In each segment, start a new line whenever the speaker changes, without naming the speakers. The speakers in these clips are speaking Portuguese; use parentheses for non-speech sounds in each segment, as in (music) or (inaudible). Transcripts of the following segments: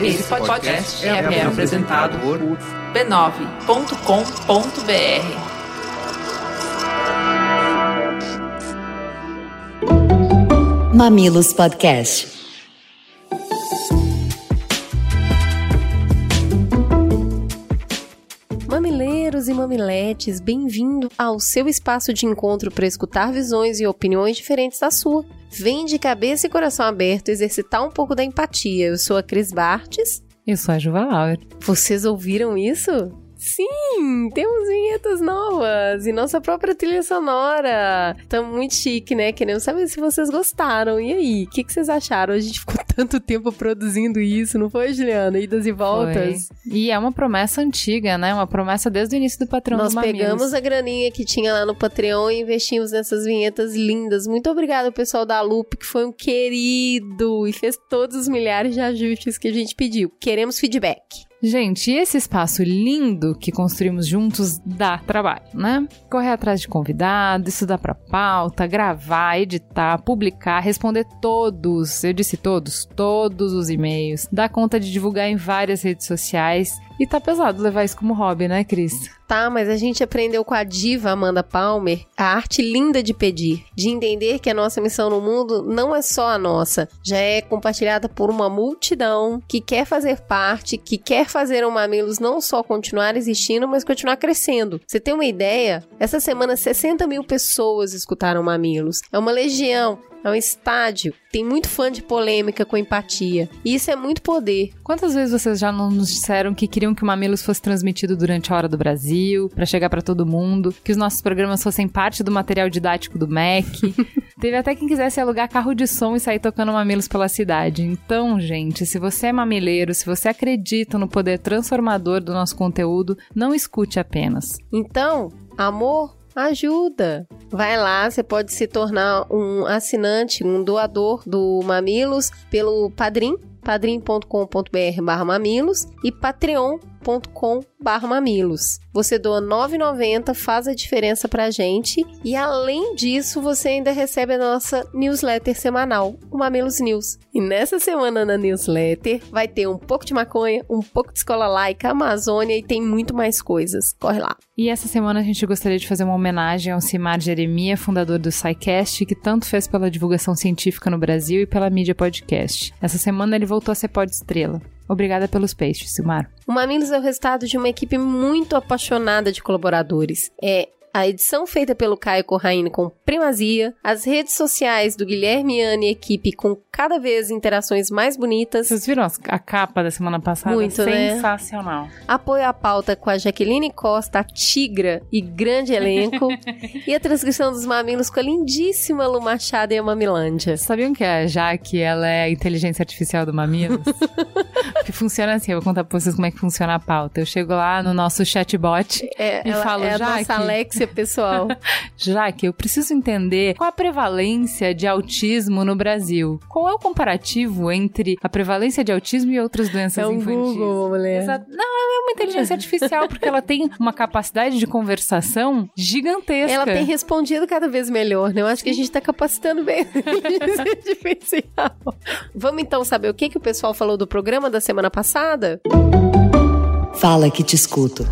Esse podcast é, é apresentado por b9.com.br.
Mamilos Podcast.
Mamiletes, bem-vindo ao seu espaço de encontro para escutar visões e opiniões diferentes da sua. Vem de cabeça e coração aberto exercitar um pouco da empatia. Eu sou a Cris Bartes.
Eu sou a Juva Lauer.
Vocês ouviram isso? Sim, temos vinhetas novas e nossa própria trilha sonora. Tá muito chique, né? Queremos saber se vocês gostaram. E aí, o que, que, vocês acharam? A gente ficou (laughs) tanto tempo produzindo isso, não foi, Juliana? Idas e voltas.
Foi. E é uma promessa antiga, né? Uma promessa desde o início do Patreon
Nós
do
pegamos a graninha que tinha lá no Patreon e investimos nessas vinhetas lindas. Muito obrigada, pessoal da Loop, que foi um querido e fez todos os milhares de ajustes que a gente pediu. Queremos feedback.
Gente, esse espaço lindo que construímos juntos dá trabalho, né? Correr atrás de convidado, estudar pra pauta, gravar, editar, publicar, responder todos, eu disse todos, todos os e-mails, dar conta de divulgar em várias redes sociais e tá pesado levar isso como hobby, né, Cris?
Tá, mas a gente aprendeu com a diva Amanda Palmer a arte linda de pedir, de entender que a nossa missão no mundo não é só a nossa, já é compartilhada por uma multidão que quer fazer parte, que quer fazer o Mamilos não só continuar existindo, mas continuar crescendo. Você tem uma ideia? Essa semana 60 mil pessoas escutaram Mamilos. É uma legião é um estádio. Tem muito fã de polêmica com empatia. E isso é muito poder.
Quantas vezes vocês já não nos disseram que queriam que o Mamilos fosse transmitido durante a hora do Brasil, para chegar para todo mundo, que os nossos programas fossem parte do material didático do MEC? (laughs) Teve até quem quisesse alugar carro de som e sair tocando Mamilos pela cidade. Então, gente, se você é mamileiro, se você acredita no poder transformador do nosso conteúdo, não escute apenas.
Então, amor, ajuda. Vai lá, você pode se tornar um assinante, um doador do Mamilos pelo Padrim, padrim.com.br barra mamilos e patreon.com barra mamilos. Você doa R$ 9,90, faz a diferença pra gente. E além disso, você ainda recebe a nossa newsletter semanal, o Mamilos News. E nessa semana na newsletter vai ter um pouco de maconha, um pouco de escola laica, Amazônia e tem muito mais coisas. Corre lá.
E essa semana a gente gostaria de fazer uma homenagem ao Simar Jeremia, fundador do SciCast, que tanto fez pela divulgação científica no Brasil e pela mídia podcast. Essa semana ele voltou a ser pod estrela. Obrigada pelos peixes, Silmar.
O Mamilos é o resultado de uma equipe muito apaixonada de colaboradores. É a edição feita pelo Caio Corraine com primazia, as redes sociais do Guilherme Anne e equipe com cada vez interações mais bonitas.
Vocês viram a capa da semana passada?
Muito,
né? Sensacional.
Né? Apoio à pauta com a Jaqueline Costa, a Tigra e grande elenco. (laughs) e a transcrição dos mamilos com a lindíssima Lu Machado e a Mamilândia.
Sabiam que a Jaque, ela é a inteligência artificial do Mamilos? (laughs) que funciona assim, eu vou contar pra vocês como é que funciona a pauta. Eu chego lá no nosso chatbot
é, e falo, é Jaque... nossa Alexia pessoal. (laughs)
Jaque, eu preciso entender qual a prevalência de autismo no Brasil. Qual é o comparativo entre a prevalência de autismo e outras doenças
é um
infantis?
Google, mulher.
Exato. Não, é uma inteligência artificial, porque ela tem uma capacidade de conversação gigantesca.
Ela tem respondido cada vez melhor, né? Eu acho que a gente tá capacitando bem a inteligência artificial. Vamos então saber o que, que o pessoal falou do programa da semana passada?
Fala que te escuto.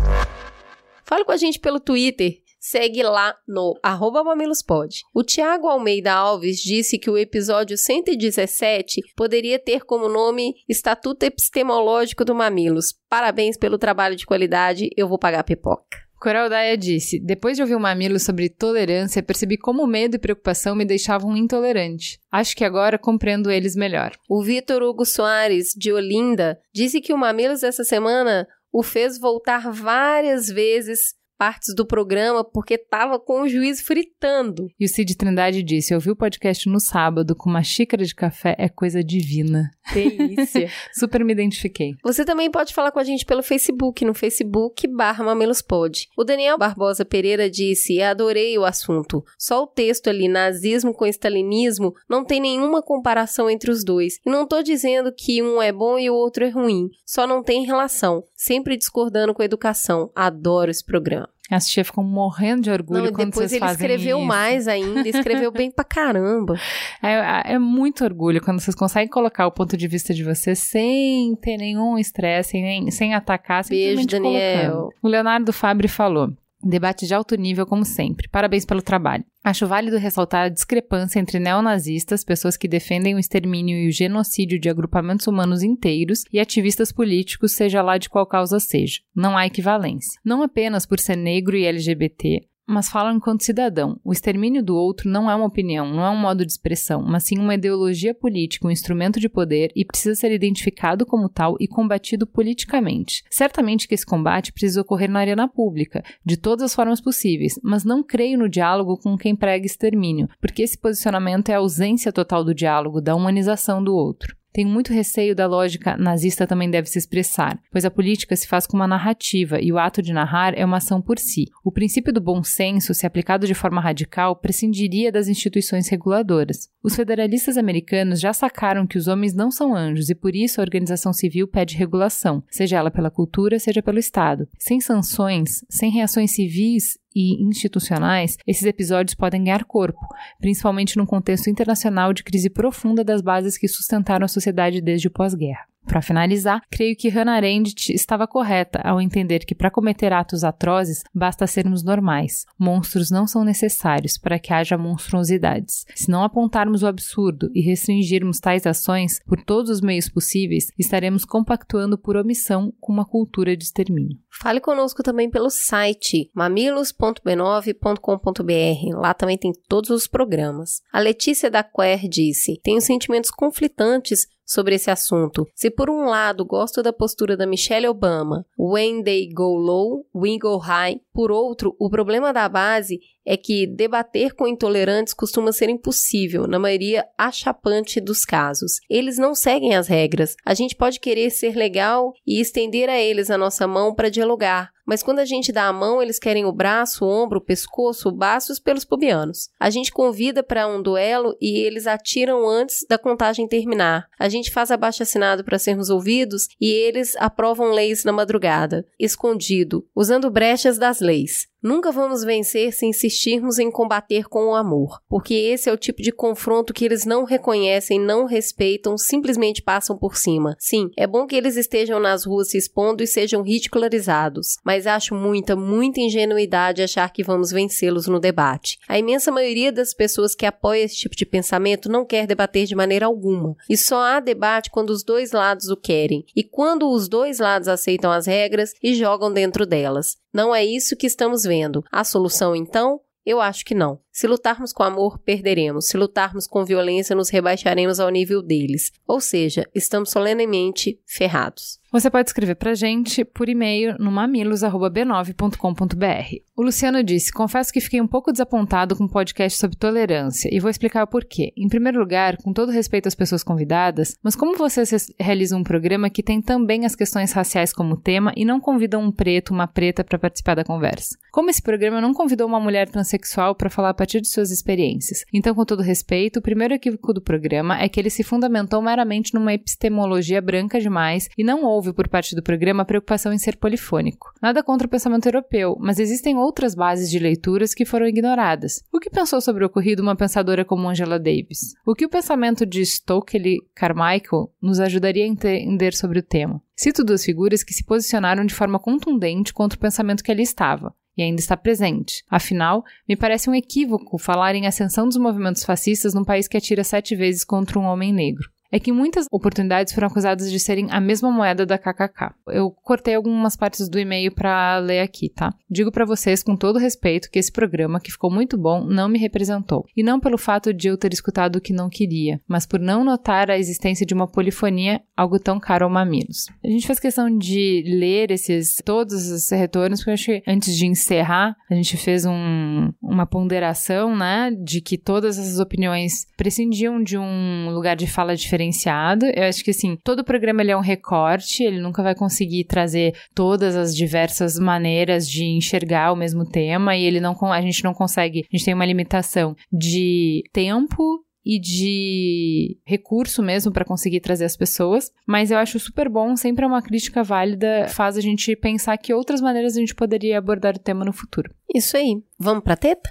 Fale com a gente pelo Twitter segue lá no arroba mamilospod. O Tiago Almeida Alves disse que o episódio 117 poderia ter como nome Estatuto Epistemológico do Mamilos. Parabéns pelo trabalho de qualidade, eu vou pagar pipoca.
Coral Daya disse: Depois de ouvir o Mamilo sobre tolerância, percebi como medo e preocupação me deixavam intolerante. Acho que agora compreendo eles melhor.
O Vitor Hugo Soares, de Olinda, disse que o Mamilos essa semana o fez voltar várias vezes partes do programa porque tava com o juiz fritando.
E o Cid Trindade disse: Eu vi o podcast no sábado com uma xícara de café, é coisa divina.
Delícia. (laughs)
Super me identifiquei.
Você também pode falar com a gente pelo Facebook, no Facebook barra Mamelospod. O Daniel Barbosa Pereira disse: Adorei o assunto. Só o texto ali, nazismo com stalinismo, não tem nenhuma comparação entre os dois. E não tô dizendo que um é bom e o outro é ruim. Só não tem relação. Sempre discordando com a educação. Adoro esse programa.
As tia ficam morrendo de orgulho
Não,
quando
depois
vocês
ele
fazem
escreveu
isso.
mais ainda, escreveu bem pra caramba. (laughs)
É, é muito orgulho quando vocês conseguem colocar o ponto de vista de vocês sem ter nenhum estresse, sem, sem atacar,
Beijo, Daniel.
colocando. O Leonardo Fabri falou. Debate de alto nível, como sempre. Parabéns pelo trabalho. Acho válido ressaltar a discrepância entre neonazistas, pessoas que defendem o extermínio e o genocídio de agrupamentos humanos inteiros, e ativistas políticos, seja lá de qual causa seja. Não há equivalência. Não apenas por ser negro e LGBT, mas falam enquanto cidadão. O extermínio do outro não é uma opinião, não é um modo de expressão, mas sim uma ideologia política, um instrumento de poder e precisa ser identificado como tal e combatido politicamente. Certamente que esse combate precisa ocorrer na arena pública, de todas as formas possíveis, mas não creio no diálogo com quem prega extermínio, porque esse posicionamento é a ausência total do diálogo, da humanização do outro. Tenho muito receio da lógica nazista também deve se expressar, pois a política se faz com uma narrativa e o ato de narrar é uma ação por si. O princípio do bom senso, se aplicado de forma radical, prescindiria das instituições reguladoras. Os federalistas americanos já sacaram que os homens não são anjos e por isso a organização civil pede regulação, seja ela pela cultura, seja pelo Estado. Sem sanções, sem reações civis e institucionais, esses episódios podem ganhar corpo, principalmente num contexto internacional de crise profunda das bases que sustentaram a sociedade desde o pós-guerra. Para finalizar, creio que Hannah Arendt estava correta ao entender que para cometer atos atrozes basta sermos normais. Monstros não são necessários para que haja monstruosidades. Se não apontarmos o absurdo e restringirmos tais ações por todos os meios possíveis, estaremos compactuando por omissão com uma cultura de extermínio.
Fale conosco também pelo site mamilos.b9.com.br. Lá também tem todos os programas. A Letícia da Quer disse: Tenho sentimentos conflitantes sobre esse assunto. Se por um lado gosto da postura da Michelle Obama, when they go low, we go high, por outro, o problema da base é que debater com intolerantes costuma ser impossível, na maioria achapante dos casos. Eles não seguem as regras. A gente pode querer ser legal e estender a eles a nossa mão para dialogar, mas quando a gente dá a mão, eles querem o braço, o ombro, o pescoço, o baço e os pelos pubianos. A gente convida para um duelo e eles atiram antes da contagem terminar. A gente faz abaixo assinado para sermos ouvidos e eles aprovam leis na madrugada, escondido, usando brechas das leis. Nunca vamos vencer se insistirmos em combater com o amor, porque esse é o tipo de confronto que eles não reconhecem, não respeitam, simplesmente passam por cima. Sim, é bom que eles estejam nas ruas se expondo e sejam ridicularizados, mas acho muita, muita ingenuidade achar que vamos vencê-los no debate. A imensa maioria das pessoas que apoia esse tipo de pensamento não quer debater de maneira alguma, e só há debate quando os dois lados o querem, e quando os dois lados aceitam as regras e jogam dentro delas. Não é isso que estamos vendo. A solução, então? Eu acho que não. Se lutarmos com amor, perderemos. Se lutarmos com violência, nos rebaixaremos ao nível deles. Ou seja, estamos solenemente ferrados.
Você pode escrever pra gente por e-mail no mamilos.b9.com.br. O Luciano disse: Confesso que fiquei um pouco desapontado com o podcast sobre tolerância e vou explicar o porquê. Em primeiro lugar, com todo respeito às pessoas convidadas, mas como vocês realizam um programa que tem também as questões raciais como tema e não convidam um preto, uma preta para participar da conversa? Como esse programa não convidou uma mulher transexual para falar partir de suas experiências? Então, com todo respeito, o primeiro equívoco do programa é que ele se fundamentou meramente numa epistemologia branca demais e não houve por parte do programa preocupação em ser polifônico. Nada contra o pensamento europeu, mas existem outras bases de leituras que foram ignoradas. O que pensou sobre o ocorrido uma pensadora como Angela Davis? O que o pensamento de Stokely Carmichael nos ajudaria a entender sobre o tema? Cito duas figuras que se posicionaram de forma contundente contra o pensamento que ali estava e ainda está presente. Afinal, me parece um equívoco falar em ascensão dos movimentos fascistas num país que atira sete vezes contra um homem negro é que muitas oportunidades foram acusadas de serem a mesma moeda da KKK. Eu cortei algumas partes do e-mail para ler aqui, tá? Digo para vocês com todo respeito que esse programa, que ficou muito bom, não me representou. E não pelo fato de eu ter escutado o que não queria, mas por não notar a existência de uma polifonia, algo tão caro ao mamilos. A gente fez questão de ler esses todos os retornos, porque eu que antes de encerrar, a gente fez um, uma ponderação, né, de que todas essas opiniões prescindiam de um lugar de fala diferente diferenciado. Eu acho que assim, todo programa ele é um recorte, ele nunca vai conseguir trazer todas as diversas maneiras de enxergar o mesmo tema e ele não a gente não consegue, a gente tem uma limitação de tempo e de recurso mesmo para conseguir trazer as pessoas, mas eu acho super bom, sempre é uma crítica válida, faz a gente pensar que outras maneiras a gente poderia abordar o tema no futuro.
Isso aí. Vamos pra teta?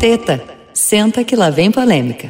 Teta, senta que lá vem polêmica.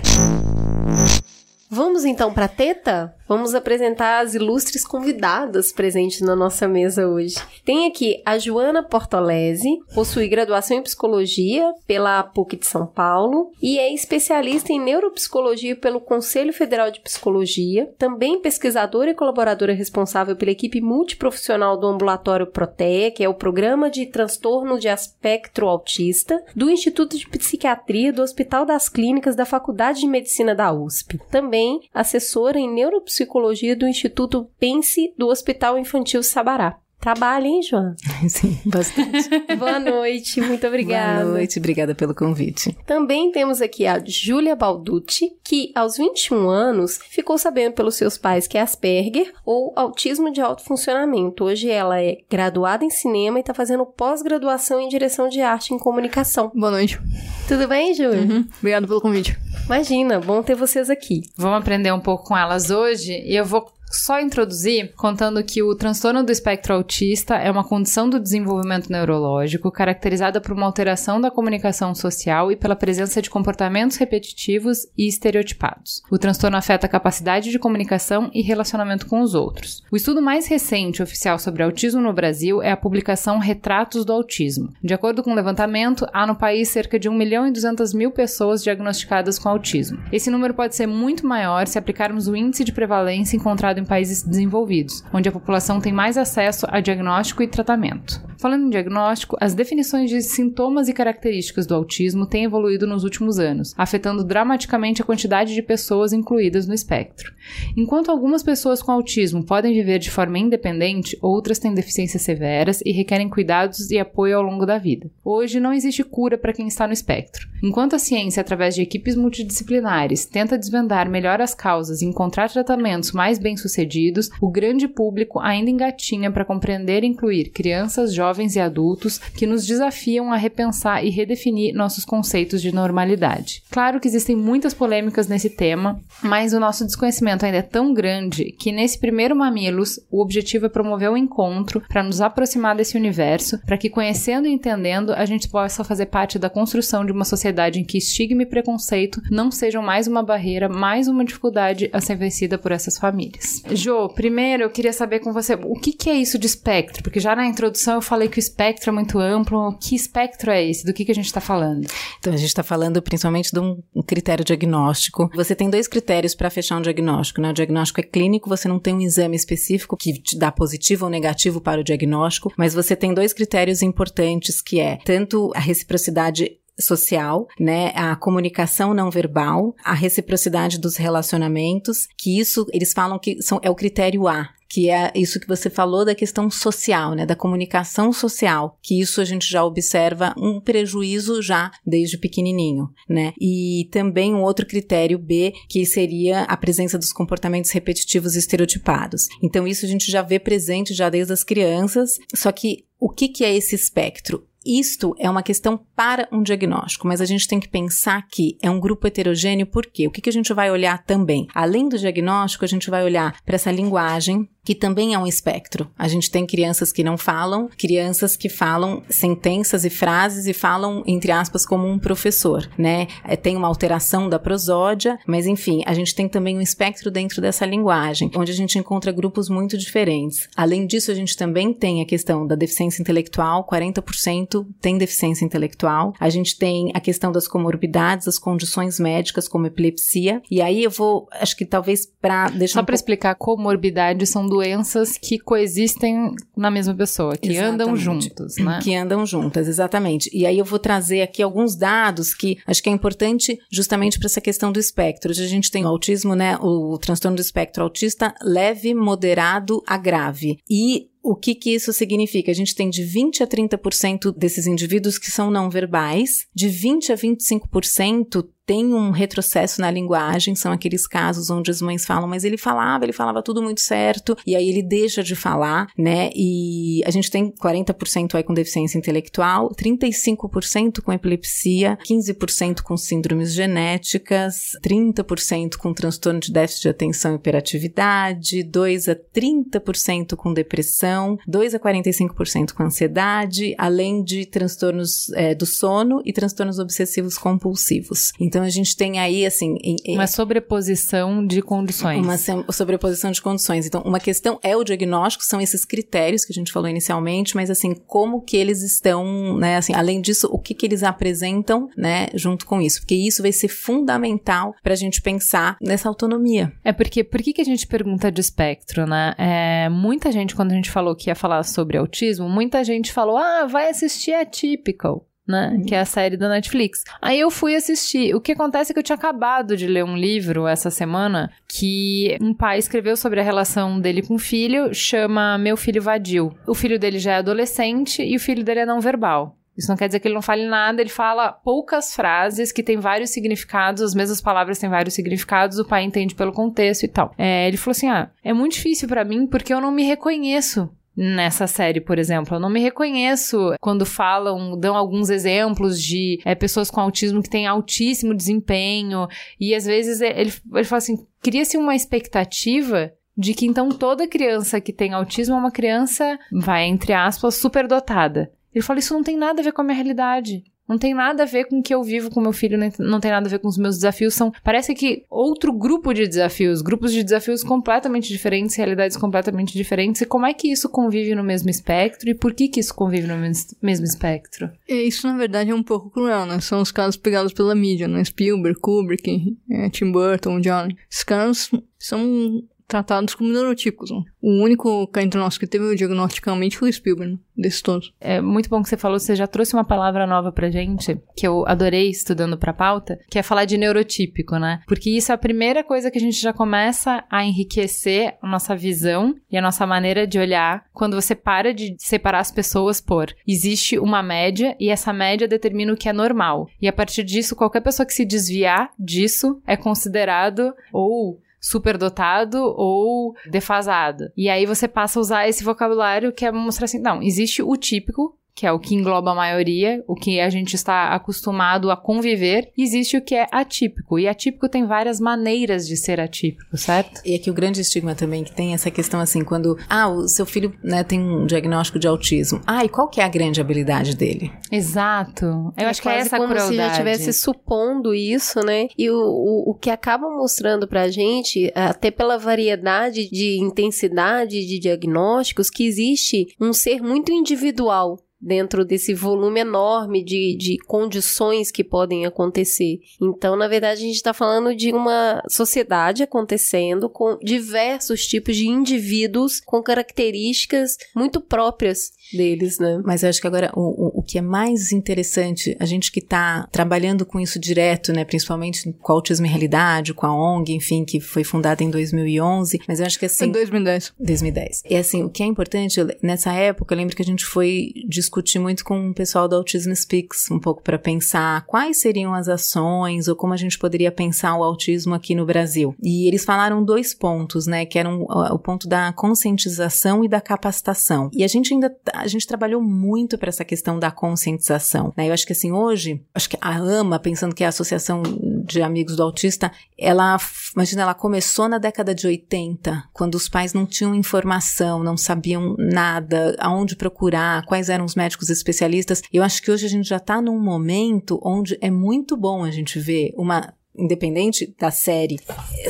Vamos então para teta? Vamos apresentar as ilustres convidadas presentes na nossa mesa hoje. Tem aqui a Joana Portolese, possui graduação em psicologia pela PUC de São Paulo e é especialista em neuropsicologia pelo Conselho Federal de Psicologia, também pesquisadora e colaboradora responsável pela equipe multiprofissional do Ambulatório Proteia, que é o programa de transtorno de espectro autista do Instituto de Psiquiatria do Hospital das Clínicas da Faculdade de Medicina da USP. Também assessora em neuropsicologia Psicologia do Instituto Pense do Hospital Infantil Sabará. Trabalha, hein, João? (laughs)
Sim, bastante. (laughs)
Boa noite, muito obrigada.
Boa noite, obrigada pelo convite.
Também temos aqui a Júlia Balducci, que aos 21 anos ficou sabendo pelos seus pais que é Asperger ou autismo de alto funcionamento. Hoje ela é graduada em cinema e está fazendo pós-graduação em direção de arte em comunicação.
Boa noite.
Tudo bem, Júlia?
Uhum. Obrigada pelo convite.
Imagina, bom ter vocês aqui.
Vamos aprender um pouco com elas hoje e eu vou só introduzir contando que o transtorno do espectro autista é uma condição do desenvolvimento neurológico caracterizada por uma alteração da comunicação social e pela presença de comportamentos repetitivos e estereotipados. O transtorno afeta a capacidade de comunicação e relacionamento com os outros. O estudo mais recente oficial sobre autismo no Brasil é a publicação Retratos do Autismo. De acordo com o levantamento, há no país cerca de 1 milhão e 200 mil pessoas diagnosticadas com autismo. Esse número pode ser muito maior se aplicarmos o índice de prevalência encontrado em países desenvolvidos, onde a população tem mais acesso a diagnóstico e tratamento. Falando em diagnóstico, as definições de sintomas e características do autismo têm evoluído nos últimos anos, afetando dramaticamente a quantidade de pessoas incluídas no espectro. Enquanto algumas pessoas com autismo podem viver de forma independente, outras têm deficiências severas e requerem cuidados e apoio ao longo da vida. Hoje não existe cura para quem está no espectro. Enquanto a ciência, através de equipes multidisciplinares, tenta desvendar melhor as causas e encontrar tratamentos mais bem-sucedidos, o grande público ainda engatinha para compreender e incluir crianças, jovens e adultos que nos desafiam a repensar e redefinir nossos conceitos de normalidade. Claro que existem muitas polêmicas nesse tema, mas o nosso desconhecimento ainda é tão grande que nesse primeiro Mamilos, o objetivo é promover o um encontro para nos aproximar desse universo, para que conhecendo e entendendo a gente possa fazer parte da construção de uma sociedade em que estigma e preconceito não sejam mais uma barreira, mais uma dificuldade a ser vencida por essas famílias. Jo, primeiro eu queria saber com você o que, que é isso de espectro, porque já na introdução eu falei que o espectro é muito amplo. Que espectro é esse? Do que, que a gente está falando?
Então, a gente está falando principalmente de um critério diagnóstico. Você tem dois critérios para fechar um diagnóstico, né? O diagnóstico é clínico, você não tem um exame específico que te dá positivo ou negativo para o diagnóstico, mas você tem dois critérios importantes que é tanto a reciprocidade social, né, a comunicação não verbal, a reciprocidade dos relacionamentos, que isso eles falam que são, é o critério A, que é isso que você falou da questão social, né, da comunicação social, que isso a gente já observa um prejuízo já desde pequenininho, né? E também um outro critério B, que seria a presença dos comportamentos repetitivos e estereotipados. Então isso a gente já vê presente já desde as crianças, só que o que, que é esse espectro? Isto é uma questão para um diagnóstico, mas a gente tem que pensar que é um grupo heterogêneo, por quê? O que, que a gente vai olhar também? Além do diagnóstico, a gente vai olhar para essa linguagem, que também é um espectro. A gente tem crianças que não falam, crianças que falam sentenças e frases e falam, entre aspas, como um professor, né? É, tem uma alteração da prosódia, mas enfim, a gente tem também um espectro dentro dessa linguagem, onde a gente encontra grupos muito diferentes. Além disso, a gente também tem a questão da deficiência intelectual, 40% tem deficiência intelectual. A gente tem a questão das comorbidades, as condições médicas, como epilepsia. E aí eu vou, acho que talvez para deixar.
Só um para explicar, comorbidades são doenças que coexistem na mesma pessoa, que exatamente. andam juntos, né?
Que andam juntas, exatamente. E aí eu vou trazer aqui alguns dados que acho que é importante justamente para essa questão do espectro. Hoje a gente tem o autismo, né? O, transtorno do espectro autista leve, moderado a grave. E o que, que isso significa? A gente tem de 20 a 30% desses indivíduos que são não verbais, de 20 a 25% tem um retrocesso na linguagem, são aqueles casos onde as mães falam, mas ele falava, ele falava tudo muito certo, e aí ele deixa de falar, né? E a gente tem 40% aí com deficiência intelectual, 35% com epilepsia, 15% com síndromes genéticas, 30% com transtorno de déficit de atenção e hiperatividade, 2 a 30% com depressão, 2 a 45% com ansiedade, além de transtornos é, do sono e transtornos obsessivos compulsivos. Então a gente tem aí assim
uma sobreposição de condições.
Uma sobreposição de condições. Então uma questão é o diagnóstico, são esses critérios que a gente falou inicialmente, mas assim como que eles estão, né? Assim, além disso, o que que eles apresentam, né? Junto com isso, porque isso vai ser fundamental para a gente pensar nessa autonomia.
É porque por que que a gente pergunta de espectro, né? É, muita gente quando a gente falou que ia falar sobre autismo, muita gente falou, ah, vai assistir a Typical né? Uhum. Que é a série da Netflix. Aí eu fui assistir. O que acontece é que eu tinha acabado de ler um livro essa semana que um pai escreveu sobre a relação dele com o filho, chama Meu Filho Vadio. O filho dele já é adolescente e o filho dele é não verbal. Isso não quer dizer que ele não fale nada, ele fala poucas frases que têm vários significados, as mesmas palavras têm vários significados, o pai entende pelo contexto e tal. É, ele falou assim: ah, é muito difícil para mim porque eu não me reconheço nessa série, por exemplo. Eu não me reconheço quando falam, dão alguns exemplos de é, pessoas com autismo que têm altíssimo desempenho. E às vezes é, ele, ele fala assim: cria-se uma expectativa de que então toda criança que tem autismo é uma criança, vai, entre aspas, superdotada. Ele fala: Isso não tem nada a ver com a minha realidade. Não tem nada a ver com o que eu vivo com meu filho, não tem nada a ver com os meus desafios. São, parece que outro grupo de desafios, grupos de desafios completamente diferentes, realidades completamente diferentes. E como é que isso convive no mesmo espectro e por que que isso convive no mesmo espectro?
Isso, na verdade, é um pouco cruel, né? São os casos pegados pela mídia, né? Spielberg, Kubrick, é, Tim Burton, John. Esses caras são tratados como neurotípicos. Né? O único cá entre nós que teve o diagnosticamente foi o Spielberg, né? desses todos.
É muito bom que você falou, você já trouxe uma palavra nova pra gente, que eu adorei estudando pra pauta, que é falar de neurotípico, né? Porque isso é a primeira coisa que a gente já começa a enriquecer a nossa visão e a nossa maneira de olhar quando você para de separar as pessoas por existe uma média e essa média determina o que é normal. E a partir disso, qualquer pessoa que se desviar disso é considerado ou superdotado ou defasado. E aí você passa a usar esse vocabulário que é mostrar assim, não, existe o típico, que é o que engloba a maioria, o que a gente está acostumado a conviver, existe o que é atípico. E atípico tem várias maneiras de ser atípico, certo?
E aqui o grande estigma também que tem essa questão assim, quando, ah, o seu filho né, tem um diagnóstico de autismo. Ah, e qual que é a grande habilidade dele?
Exato. Eu é acho que é essa
como
crueldade.
se já estivesse supondo isso, né? E o, o, o que acaba mostrando pra gente, até pela variedade de intensidade de diagnósticos, que existe um ser muito individual dentro desse volume enorme de, de condições que podem acontecer. Então, na verdade, a gente está falando de uma sociedade acontecendo com diversos tipos de indivíduos com características muito próprias deles, né?
Mas eu acho que agora o, o, o que é mais interessante, a gente que está trabalhando com isso direto, né, principalmente com a Autismo em Realidade, com a ONG, enfim, que foi fundada em 2011, mas eu acho que assim... Em
2010.
2010. E assim, o que é importante, nessa época, eu lembro que a gente foi discutir muito com o pessoal do Autism Speaks, um pouco para pensar quais seriam as ações ou como a gente poderia pensar o autismo aqui no Brasil. E eles falaram dois pontos, né, que eram o ponto da conscientização e da capacitação. E a gente ainda tá, a gente trabalhou muito para essa questão da conscientização. Né? Eu acho que assim, hoje, acho que a AMA, pensando que é a Associação de Amigos do Autista, ela, imagina, ela começou na década de 80, quando os pais não tinham informação, não sabiam nada, aonde procurar, quais eram os médicos especialistas. Eu acho que hoje a gente já está num momento onde é muito bom a gente ver uma independente da série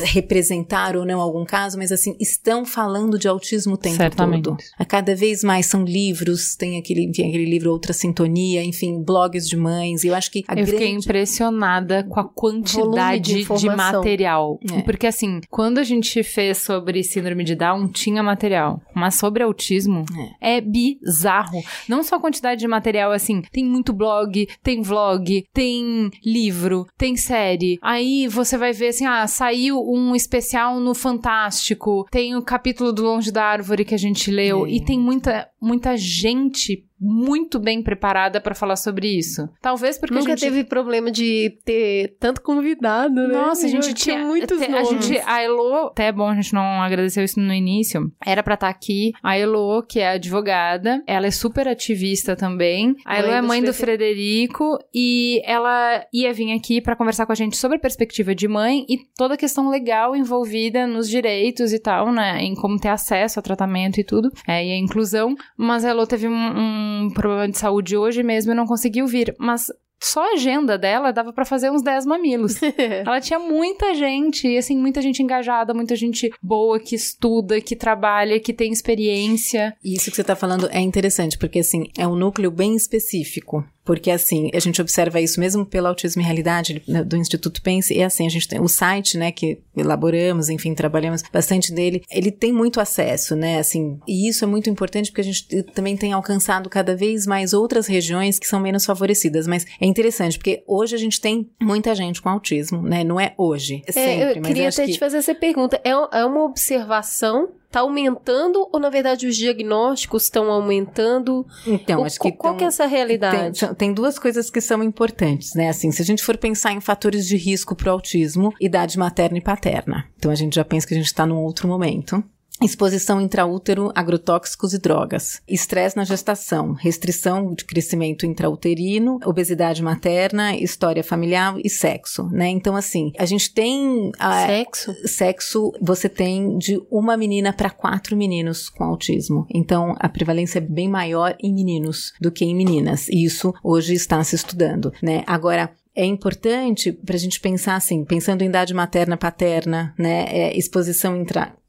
representar ou não algum caso, mas assim, estão falando de autismo o tempo Certamente. todo. A cada vez mais são livros, tem aquele, enfim, aquele livro Outra Sintonia, enfim, blogs de mães. Eu acho que a
Eu
grande...
fiquei impressionada com a quantidade de, de, material. É. Porque assim, quando a gente fez sobre síndrome de Down, tinha material. Mas sobre autismo, é, é bizarro. Não só a quantidade de material, assim, tem muito blog, tem vlog, tem livro, tem série, Aí você vai ver assim, ah, saiu um especial no Fantástico, tem o capítulo do Longe da Árvore que a gente leu, é. e tem muita, muita gente muito bem preparada para falar sobre isso. Talvez porque
Nunca
a gente
teve problema de ter tanto convidado, né?
Nossa, a gente
Eu
tinha
muitos
te- a gente a Elo, até é bom a gente não agradeceu isso no início. Era pra estar aqui a Elo, que é advogada, ela é super ativista também. A Elo é mãe do
Frederico.
E ela ia vir aqui pra conversar com a gente sobre a perspectiva de mãe e toda a questão legal envolvida nos direitos e tal, né, em como ter acesso a tratamento e tudo, é, e a inclusão. Mas a Elo teve um, um problema de saúde hoje mesmo e não conseguiu vir, mas só a agenda dela dava pra fazer uns 10 mamilos. (laughs) Ela tinha muita gente, e assim, muita gente engajada, muita gente boa que estuda, que trabalha, que tem experiência.
E Isso que você está falando é interessante, porque assim, é um núcleo bem específico. Porque assim, a gente observa isso mesmo pelo Autismo e Realidade né, do Instituto Pense, e assim, a gente tem o site, né, que elaboramos, enfim, trabalhamos bastante dele, ele tem muito acesso, né, assim, e isso é muito importante porque a gente também tem alcançado cada vez mais outras regiões que são menos favorecidas, mas é interessante, porque hoje a gente tem muita gente com autismo, né, não é hoje, é
É,
sempre,
eu queria até
que...
te fazer essa pergunta. É, é uma observação? Tá aumentando ou, na verdade, os diagnósticos estão aumentando?
Então,
O-
acho que
qual
tão-
que é essa realidade?
Tem, tem duas coisas que são importantes, né? Assim, se a gente for pensar em fatores de risco para o autismo, idade materna e paterna. Então a gente já pensa que a gente está num outro momento. Exposição intraútero, agrotóxicos e drogas. Estresse na gestação, restrição de crescimento intrauterino, obesidade materna, história familiar e sexo, né? Então, assim, a gente tem... a-
Sexo?
sexo você tem de uma menina para quatro meninos com autismo. Então, a prevalência é bem maior em meninos do que em meninas. E isso hoje está se estudando, né? Agora, é importante para a gente pensar assim, pensando em idade materna, paterna, né? É, exposição intraútero,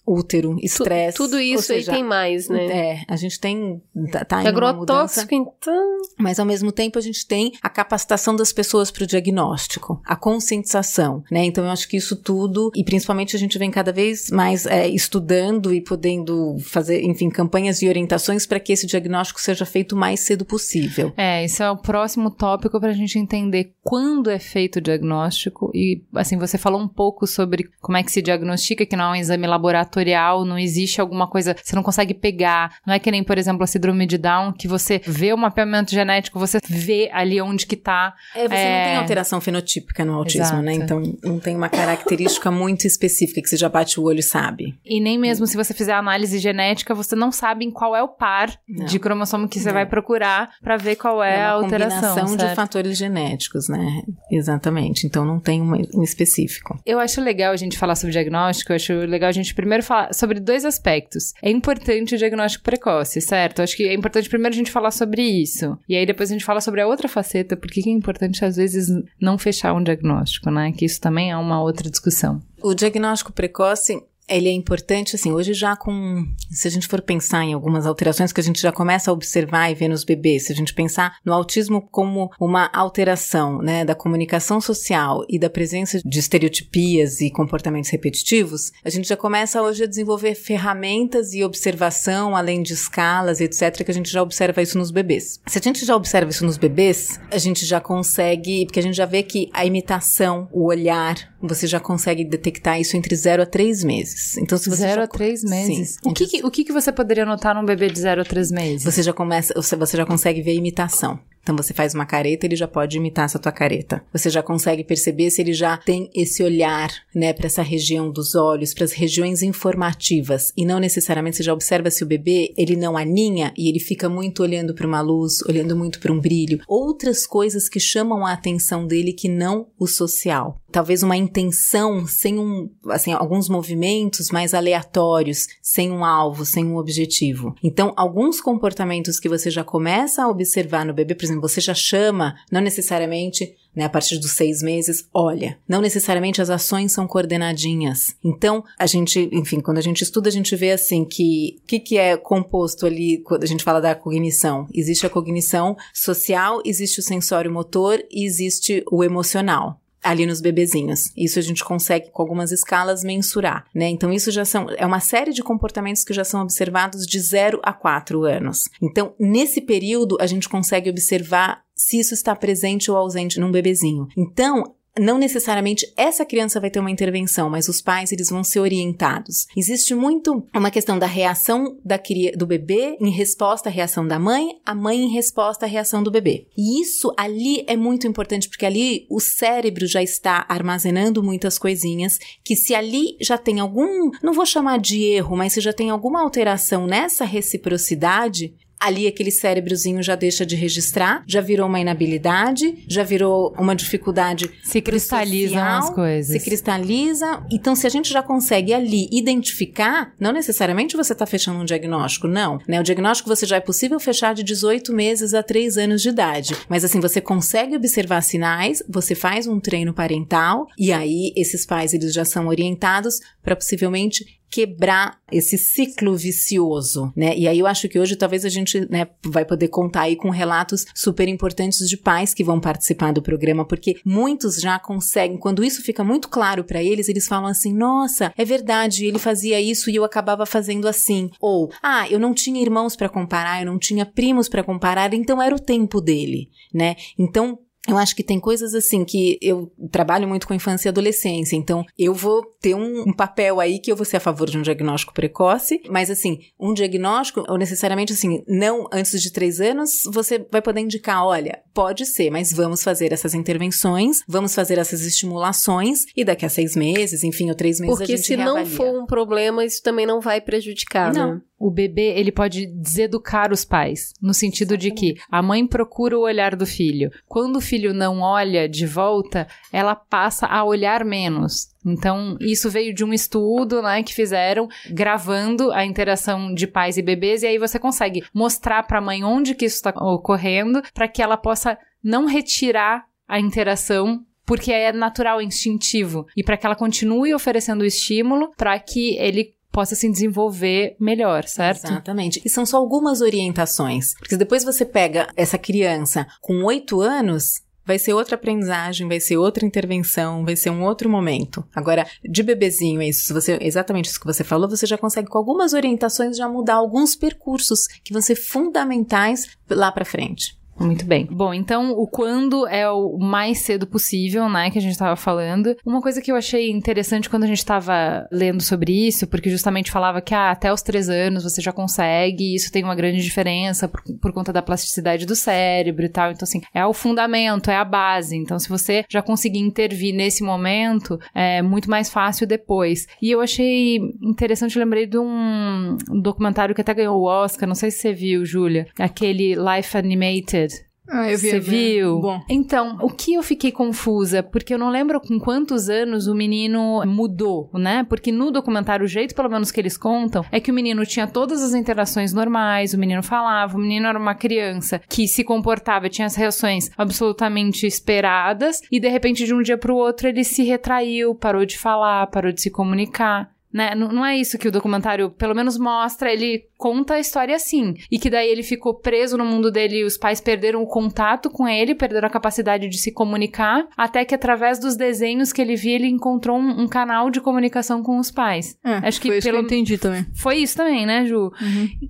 Tu-
estresse.
Tudo
ou
isso
seja,
aí tem mais, né?
É, a gente tem. Tá, tá em uma mudança.
Agrotóxico, então.
Mas ao mesmo tempo a gente tem a capacitação das pessoas para o diagnóstico, a conscientização, né? Então eu acho que isso tudo, e principalmente a gente vem cada vez mais é, estudando e podendo fazer, enfim, campanhas e orientações para que esse diagnóstico seja feito o mais cedo possível.
É, esse é o próximo tópico pra gente entender quando é feito o diagnóstico. E, assim, você falou um pouco sobre como é que se diagnostica, que não é um exame laboratorial, não existe alguma coisa, você não consegue pegar. Não é que nem, por exemplo, a síndrome de Down, que você vê o mapeamento genético, você vê ali onde que tá.
É, você
É.
não tem alteração fenotípica no autismo, né?
Exato.
Então não tem uma característica muito específica que você já bate o olho e sabe.
E nem mesmo se você fizer análise genética, você não sabe em qual é o par
Não.
de cromossomo que você
Não.
vai procurar pra ver qual é, a
uma
alteração.
combinação de
certo?
fatores genéticos, né? Exatamente. Então não tem um específico.
Eu acho legal a gente falar sobre diagnóstico, eu acho legal a gente primeiro falar sobre dois aspectos. É importante o diagnóstico precoce, certo? Acho que é importante primeiro a gente falar sobre isso. E aí depois a gente fala sobre a outra faceta, porque que é importante às vezes não fechar um diagnóstico, né? Que isso também é uma outra discussão.
O diagnóstico precoce, ele é importante, assim, hoje já com, se a gente for pensar em algumas alterações que a gente já começa a observar e ver nos bebês, se a gente pensar no autismo como uma alteração, né, da comunicação social e da presença de estereotipias e comportamentos repetitivos, a gente já começa hoje a desenvolver ferramentas e observação, além de escalas, etc., que a gente já observa isso nos bebês. Se a gente já observa isso nos bebês, a gente já consegue, porque a gente já vê que a imitação, o olhar, você já consegue detectar isso entre 0 a 3 meses. Então, se você
Zero
já
a três meses.
Sim.
O, que, que- o que, que você poderia notar num bebê de zero a três meses?
Você já começa, você, você já consegue ver a imitação. Então você faz uma careta, ele já pode imitar essa tua careta. Você já consegue perceber se ele já tem esse olhar, né, para essa região dos olhos, para as regiões informativas e não necessariamente você já observa se o bebê, ele não aninha e ele fica muito olhando para uma luz, olhando muito para um brilho. Outras coisas que chamam a atenção dele que não o social. Talvez uma intenção sem um, assim, alguns movimentos mais aleatórios, sem um alvo, sem um objetivo. Então, alguns comportamentos que você já começa a observar no bebê, por exemplo, você já chama, não necessariamente, né, a partir dos seis meses, olha, não necessariamente as ações são coordenadinhas. Então, a gente, enfim, quando a gente estuda, a gente vê assim que o que, que é composto ali quando a gente fala da cognição? Existe a cognição social, existe o sensório motor e existe o emocional ali nos bebezinhos. Isso a gente consegue com algumas escalas mensurar, né? Então isso já são é uma série de comportamentos que já são observados de 0 a 4 anos. Então, nesse período a gente consegue observar se isso está presente ou ausente num bebezinho. Então, não necessariamente essa criança vai ter uma intervenção, mas os pais eles vão ser orientados. Existe muito uma questão da reação da do bebê em resposta à reação da mãe, a mãe em resposta à reação do bebê. E isso ali é muito importante porque ali o cérebro já está armazenando muitas coisinhas que se ali já tem algum, não vou chamar de erro, mas se já tem alguma alteração nessa reciprocidade, ali aquele cérebrozinho já deixa de registrar, já virou uma inabilidade, já virou uma dificuldade.
Se cristalizam
social,
as coisas.
Se cristaliza. Então, se a gente já consegue ali identificar, não necessariamente você está fechando um diagnóstico, não. Né? O diagnóstico você já é possível fechar de 18 meses a 3 anos de idade. Mas assim, você consegue observar sinais, você faz um treino parental e aí esses pais eles já são orientados para possivelmente quebrar esse ciclo vicioso, né? E aí eu acho que hoje talvez a gente, né, vai poder contar aí com relatos super importantes de pais que vão participar do programa, porque muitos já conseguem, quando isso fica muito claro para eles, eles falam assim: "Nossa, é verdade, ele fazia isso e eu acabava fazendo assim". Ou: "Ah, eu não tinha irmãos para comparar, eu não tinha primos para comparar, então era o tempo dele", né? Então, eu acho que tem coisas assim que eu trabalho muito com infância e adolescência, então eu vou ter um, um, papel aí que eu vou ser a favor de um diagnóstico precoce, mas assim, um diagnóstico, ou necessariamente assim, não antes de três anos, você vai poder indicar, olha, pode ser, mas vamos fazer essas intervenções, vamos fazer essas estimulações, e daqui a seis meses, enfim, ou três meses
Porque
a gente
se
reavalia.
não for um problema, isso também não vai prejudicar,
Não.
né?
O bebê, ele pode deseducar os pais, no sentido de que a mãe procura o olhar do filho. Quando o filho não olha de volta, ela passa a olhar menos. Então, isso veio de um estudo, né, que fizeram gravando a interação de pais e bebês e aí você consegue mostrar para a mãe onde que isso está ocorrendo para que ela possa não retirar a interação porque é natural, é instintivo, e para que ela continue oferecendo o estímulo para que ele possa se desenvolver melhor, certo?
Exatamente. E são só algumas orientações. Porque depois você pega essa criança com oito anos, vai ser outra aprendizagem, vai ser outra intervenção, vai ser um outro momento. Agora, de bebezinho, é isso, você, exatamente isso que você falou, você já consegue com algumas orientações já mudar alguns percursos que vão ser fundamentais lá para frente.
Muito bem. Bom, então o quando é o mais cedo possível, né, que a gente tava falando. Uma coisa que eu achei interessante quando a gente tava lendo sobre isso, porque justamente falava que ah, até os três anos você já consegue, isso tem uma grande diferença por, por conta da plasticidade do cérebro e tal. Então, assim, é o fundamento, é a base. Então, se você já conseguir intervir nesse momento, é muito mais fácil depois. E eu achei interessante, lembrei de um documentário que até ganhou o Oscar, não sei se você viu, Júlia, aquele Life Animated.
Ah, eu vi.
Você viu?
Bom.
Então, o que eu fiquei confusa, porque eu não lembro com quantos anos o menino mudou, né? Porque no documentário, o jeito, pelo menos, que eles contam, é que o menino tinha todas as interações normais, o menino falava, o menino era uma criança que se comportava, tinha as reações absolutamente esperadas, e de repente, de um dia pro outro, ele se retraiu, parou de falar, parou de se comunicar. Né? Não não é isso que o documentário, pelo menos, mostra. Ele conta a história assim. E que daí ele ficou preso no mundo dele e os pais perderam o contato com ele, perderam a capacidade de se comunicar. Até que, através dos desenhos que ele via, ele encontrou um, um canal de comunicação com os pais.
É,
Acho que
foi isso
pelo-
que eu entendi também.
Foi isso também, né, Ju?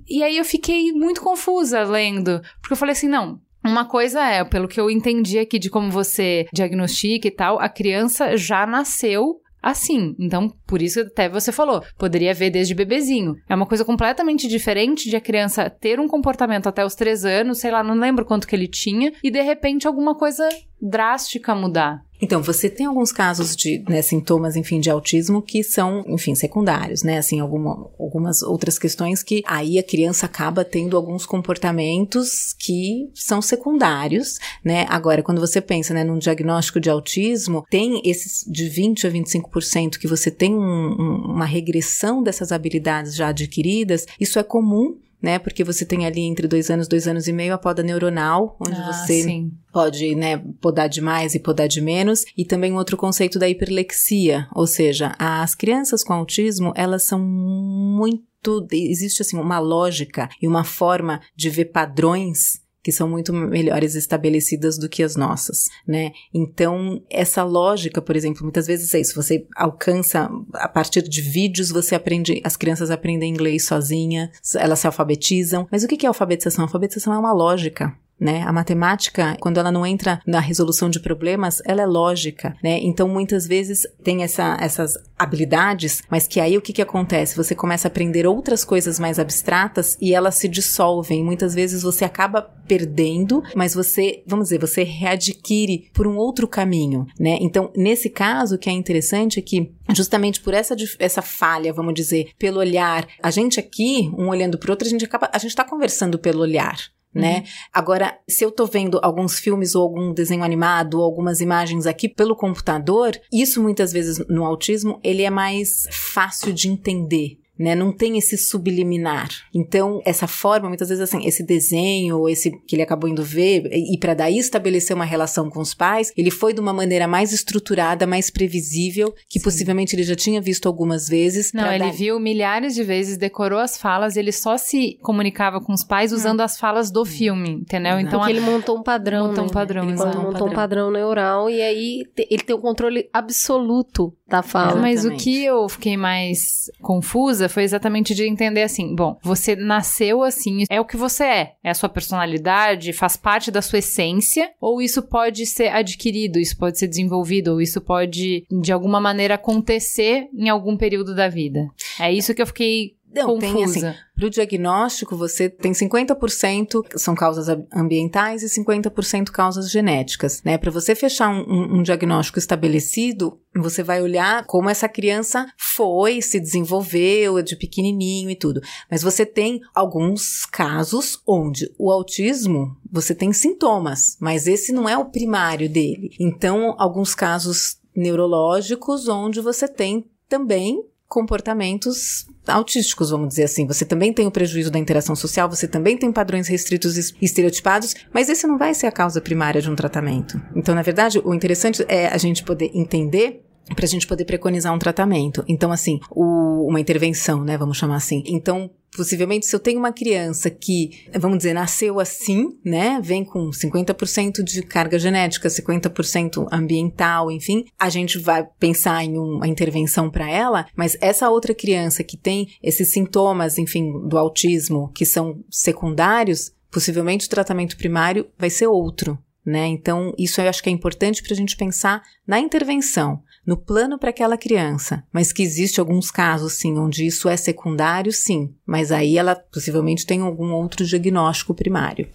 E aí eu fiquei muito confusa lendo. Porque eu falei assim, não. Uma coisa é, pelo que eu entendi aqui de como você diagnostica e tal, a criança já nasceu assim. Então, por isso até você falou, poderia ver desde bebezinho. É uma coisa completamente diferente de a criança ter um comportamento até os três anos, sei lá, não lembro quanto que ele tinha, e de repente alguma coisa drástica mudar.
Então, você tem alguns casos de né, sintomas, enfim, de autismo que são, enfim, secundários, né? Assim, alguma, algumas outras questões que aí a criança acaba tendo alguns comportamentos que são secundários, né? Agora, quando você pensa, né, num diagnóstico de autismo, tem esses de 20 a 25% que você tem um- um- uma regressão dessas habilidades já adquiridas, isso é comum. Né, porque você tem ali entre dois anos, dois anos e meio a poda neuronal, onde
Ah,
você
sim.
pode, né, podar de mais e podar de menos, e também um outro conceito da hiperlexia, ou seja, as crianças com autismo, elas são muito, existe assim uma lógica e uma forma de ver padrões que são muito melhores estabelecidas do que as nossas, né? Então, essa lógica, por exemplo, muitas vezes é isso, você alcança a partir de vídeos, você aprende, as crianças aprendem inglês sozinha, elas se alfabetizam. Mas o que é alfabetização? Alfabetização é uma lógica, né? A matemática, quando ela não entra na resolução de problemas, ela é lógica, né? Então, muitas vezes tem essa, essas habilidades, mas que aí o que que acontece? Você começa a aprender outras coisas mais abstratas e elas se dissolvem. Muitas vezes você acaba perdendo, mas você, vamos dizer, você readquire por um outro caminho, né? Então, nesse caso, o que é interessante é que justamente por essa, essa falha, vamos dizer, pelo olhar, a gente aqui, um olhando para o outro, a gente acaba, a gente está conversando pelo olhar, né? Uhum. Agora, se eu tô vendo alguns filmes ou algum desenho animado ou algumas imagens aqui pelo computador, isso muitas vezes no autismo, ele é mais fácil de entender, né? Não tem esse subliminar. Então, essa forma, muitas vezes assim, esse desenho, esse que ele acabou indo ver, e para daí estabelecer uma relação com os pais, ele foi de uma maneira mais estruturada, mais previsível, que Sim. possivelmente ele já tinha visto algumas vezes.
Não, ele
dar...
viu milhares de vezes, decorou as falas, ele só se comunicava com os pais usando hum. as falas do filme, entendeu?
Então, Porque ele montou um padrão.
Montou
né?
um padrão,
ele
montou
um padrão. padrão neural e aí ele tem o um controle absoluto da fala.
Mas o que eu fiquei mais confusa foi exatamente de entender assim: bom, você nasceu assim, é o que você é, é a sua personalidade, faz parte da sua essência, ou isso pode ser adquirido, isso pode ser desenvolvido, ou isso pode de alguma maneira acontecer em algum período da vida. É isso que eu fiquei não, Confusa. tem assim,
para o diagnóstico você tem 50% são causas ambientais e 50% causas genéticas, né? Para você fechar um, um, um, diagnóstico estabelecido, você vai olhar como essa criança foi, se desenvolveu de pequenininho e tudo. Mas você tem alguns casos onde o autismo, você tem sintomas, mas esse não é o primário dele. Então, alguns casos neurológicos onde você tem também comportamentos autísticos, vamos dizer assim. Você também tem o prejuízo da interação social, você também tem padrões restritos e estereotipados, mas esse não vai ser a causa primária de um tratamento. Então, na verdade, o interessante é a gente poder entender para a gente poder preconizar um tratamento. Então, assim, o, uma intervenção, né? Vamos chamar assim. Então, possivelmente, se eu tenho uma criança que, vamos dizer, nasceu assim, né? Vem com 50% de carga genética, 50% ambiental, enfim, a gente vai pensar em uma intervenção para ela, mas essa outra criança que tem esses sintomas, enfim, do autismo, que são secundários, possivelmente o tratamento primário vai ser outro. Né? Então, isso eu acho que é importante para a gente pensar na intervenção no plano para aquela criança, mas que existe alguns casos, sim, onde isso é secundário, sim, mas aí ela possivelmente tem algum outro diagnóstico primário.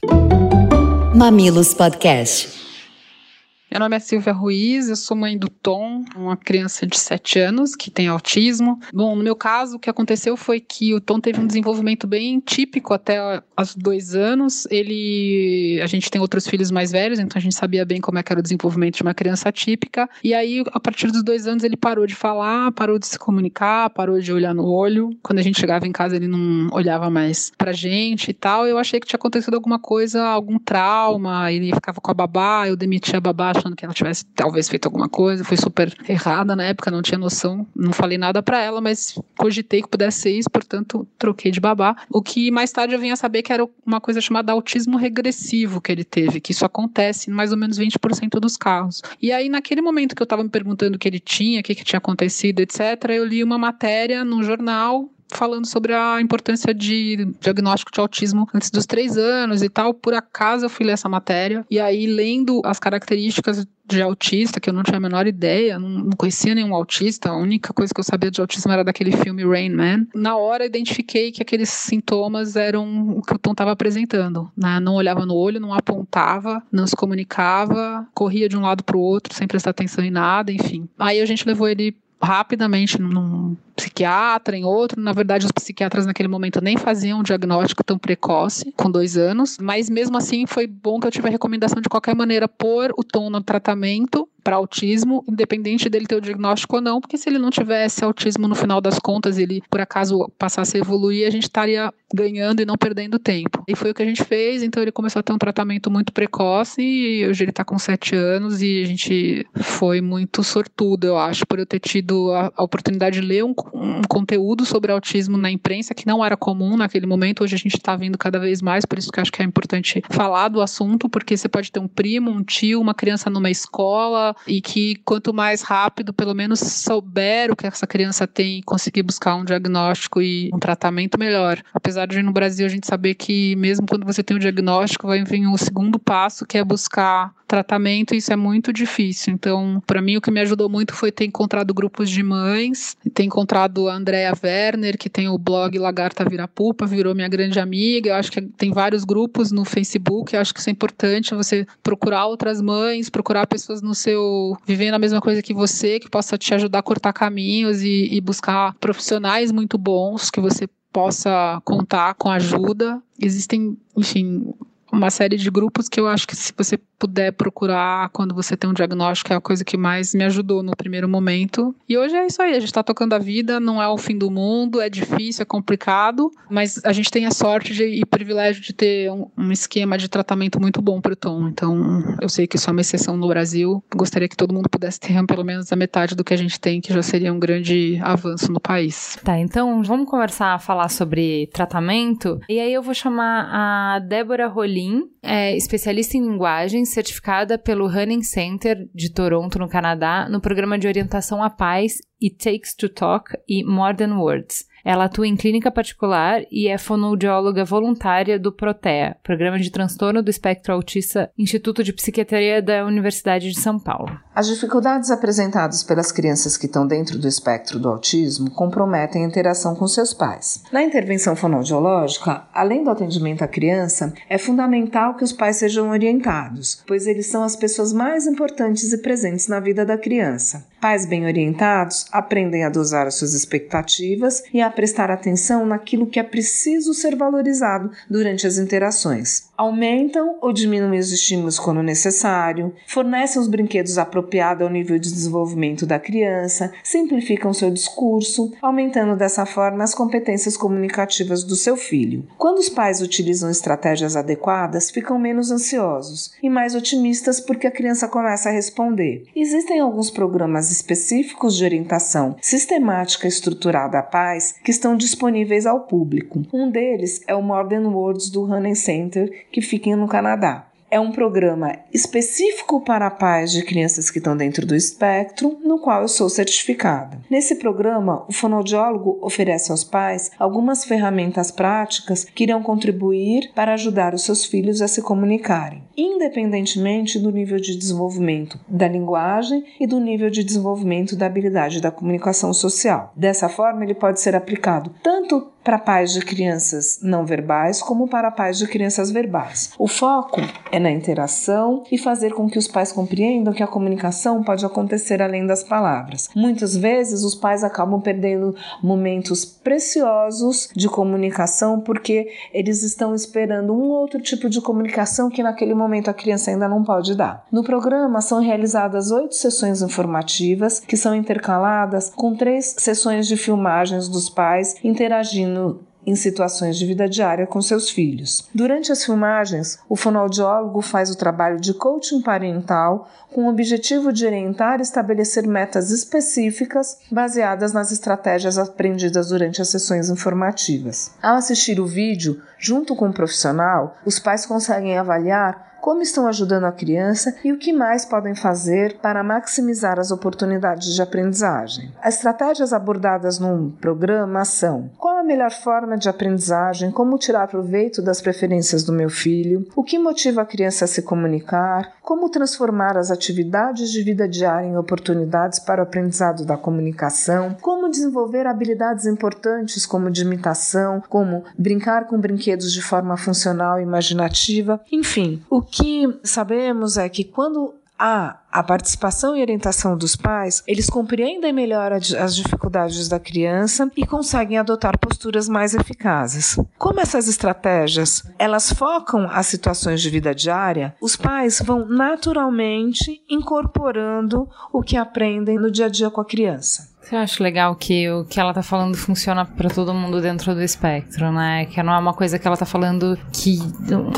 Mamilos Podcast.
Meu nome é Silvia Ruiz, eu sou mãe do Tom, uma criança de 7 anos que tem autismo. Bom, no meu caso, o que aconteceu foi que o Tom teve um desenvolvimento bem típico até os dois anos. Ele. A gente tem outros filhos mais velhos, então a gente sabia bem como é que era o desenvolvimento de uma criança típica. E aí, a partir dos dois anos, ele parou de falar, parou de se comunicar, parou de olhar no olho. Quando a gente chegava em casa, ele não olhava mais pra gente e tal. Eu achei que tinha acontecido alguma coisa, algum trauma, ele ficava com a babá, eu demitia a babá achando que ela tivesse talvez feito alguma coisa, foi super errada na época, não tinha noção, não falei nada para ela, mas cogitei que pudesse ser isso, portanto, troquei de babá. O que mais tarde eu vim a saber que era uma coisa chamada autismo regressivo que ele teve, que isso acontece em mais ou menos 20% dos carros. E aí, naquele momento que eu estava me perguntando o que ele tinha, o que, que tinha acontecido, etc., eu li uma matéria num jornal falando sobre a importância de diagnóstico de autismo antes dos três anos e tal. Por acaso eu fui ler essa matéria, e aí, lendo as características de autista, que eu não tinha a menor ideia, não, conhecia nenhum autista, a única coisa que eu sabia de autismo era daquele filme Rain Man. Na hora, identifiquei que aqueles sintomas eram o que o Tom estava apresentando. Né? Não olhava no olho, não apontava, não se comunicava, corria de um lado para o outro sem prestar atenção em nada, enfim. Aí a gente levou ele rapidamente num psiquiatra, em outro. Na verdade, os psiquiatras naquele momento nem faziam um diagnóstico tão precoce, com dois anos, mas mesmo assim foi bom que eu tive a recomendação de qualquer maneira pôr o tom no tratamento para autismo, independente dele ter o diagnóstico ou não, porque se ele não tivesse autismo no final das contas, ele por acaso passasse a evoluir, a gente estaria ganhando e não perdendo tempo. E foi o que a gente fez, então ele começou a ter um tratamento muito precoce e hoje ele está com sete anos e a gente foi muito sortudo, eu acho, por eu ter tido a, a oportunidade de ler um, um, conteúdo sobre autismo na imprensa que não era comum naquele momento, hoje a gente está vendo cada vez mais, por isso que eu acho que é importante falar do assunto, porque você pode ter um primo, um tio, uma criança numa escola, e que quanto mais rápido, pelo menos souber o que essa criança tem e conseguir buscar um diagnóstico e um tratamento melhor. Apesar de no Brasil a gente saber que mesmo quando você tem o um diagnóstico, vai vir o segundo passo que é buscar tratamento isso é muito difícil. Então, para mim o que me ajudou muito foi ter encontrado grupos de mães, ter encontrado a Andrea Werner, que tem o blog Lagarta Virapupa, virou minha grande amiga. Eu acho que tem vários grupos no Facebook, eu acho que isso é importante você procurar outras mães, procurar pessoas no seu vivendo a mesma coisa que você, que possa te ajudar a cortar caminhos e, e buscar profissionais muito bons que você possa contar com ajuda. Existem, enfim, uma série de grupos que eu acho que se você puder procurar quando você tem um diagnóstico é a coisa que mais me ajudou no primeiro momento. E hoje é isso aí, a gente está tocando a vida, não é o fim do mundo, é difícil, é complicado, mas a gente tem a sorte de, e privilégio de ter um, um esquema de tratamento muito bom para o Tom. Então, eu sei que isso é uma exceção no Brasil. Gostaria que todo mundo pudesse ter pelo menos a metade do que a gente tem, que já seria um grande avanço no país.
Tá, então vamos começar a falar sobre tratamento. E aí eu vou chamar a Débora Rolim, é especialista em linguagem certificada pelo Running Center de Toronto, no Canadá, no programa de orientação à paz It Takes to Talk e More Than Words. Ela atua em clínica particular e é fonoaudióloga voluntária do PROTEA, Programa de Transtorno do Espectro Autista, Instituto de Psiquiatria da Universidade de São Paulo.
As dificuldades apresentadas pelas crianças que estão dentro do espectro do autismo comprometem a interação com seus pais. Na intervenção fonoaudiológica, além do atendimento à criança, é fundamental que os pais sejam orientados, pois eles são as pessoas mais importantes e presentes na vida da criança. Pais bem orientados aprendem a dosar as suas expectativas e a prestar atenção naquilo que é preciso ser valorizado durante as interações. Aumentam ou diminuem os estímulos quando necessário, fornecem os brinquedos apropriados ao nível de desenvolvimento da criança, simplificam seu discurso, aumentando dessa forma as competências comunicativas do seu filho. Quando os pais utilizam estratégias adequadas, ficam menos ansiosos e mais otimistas porque a criança começa a responder. Existem alguns programas específicos de orientação sistemática estruturada à paz que estão disponíveis ao público. Um deles é o Modern Words do Honey Center, que fica no Canadá. É um programa específico para pais de crianças que estão dentro do espectro, no qual eu sou certificada. Nesse programa, o fonoaudiólogo oferece aos pais algumas ferramentas práticas que irão contribuir para ajudar os seus filhos a se comunicarem, independentemente do nível de desenvolvimento da linguagem e do nível de desenvolvimento da habilidade da comunicação social. Dessa forma, ele pode ser aplicado tanto para pais de crianças não verbais como para pais de crianças verbais. O foco é na interação e fazer com que os pais compreendam que a comunicação pode acontecer além das palavras. Muitas vezes os pais acabam perdendo momentos preciosos de comunicação porque eles estão esperando um outro tipo de comunicação que naquele momento a criança ainda não pode dar. No programa são realizadas oito sessões informativas que são intercaladas com três sessões de filmagens dos pais interagindo em situações de vida diária com seus filhos. Durante as filmagens, o fonoaudiólogo faz o trabalho de coaching parental com o objetivo de orientar e estabelecer metas específicas baseadas nas estratégias aprendidas durante as sessões informativas. Ao assistir o vídeo, junto com o profissional, os pais conseguem avaliar como estão ajudando a criança e o que mais podem fazer para maximizar as oportunidades de aprendizagem. As estratégias abordadas no programa são: qual a melhor forma de aprendizagem, como tirar proveito das preferências do meu filho, o que motiva a criança a se comunicar, como transformar as atividades de vida diária em oportunidades para o aprendizado da comunicação, como desenvolver habilidades importantes como de imitação, como brincar com brinquedos de forma funcional e imaginativa, enfim, o que sabemos é que quando há a participação e orientação dos pais, eles compreendem melhor as dificuldades da criança e conseguem adotar posturas mais eficazes. Como essas estratégias, elas focam as situações de vida diária, os pais vão naturalmente incorporando o que aprendem no dia a dia com a criança.
Eu acho legal que o que ela tá falando funciona para todo mundo dentro do espectro, né? Que não é uma coisa que ela tá falando que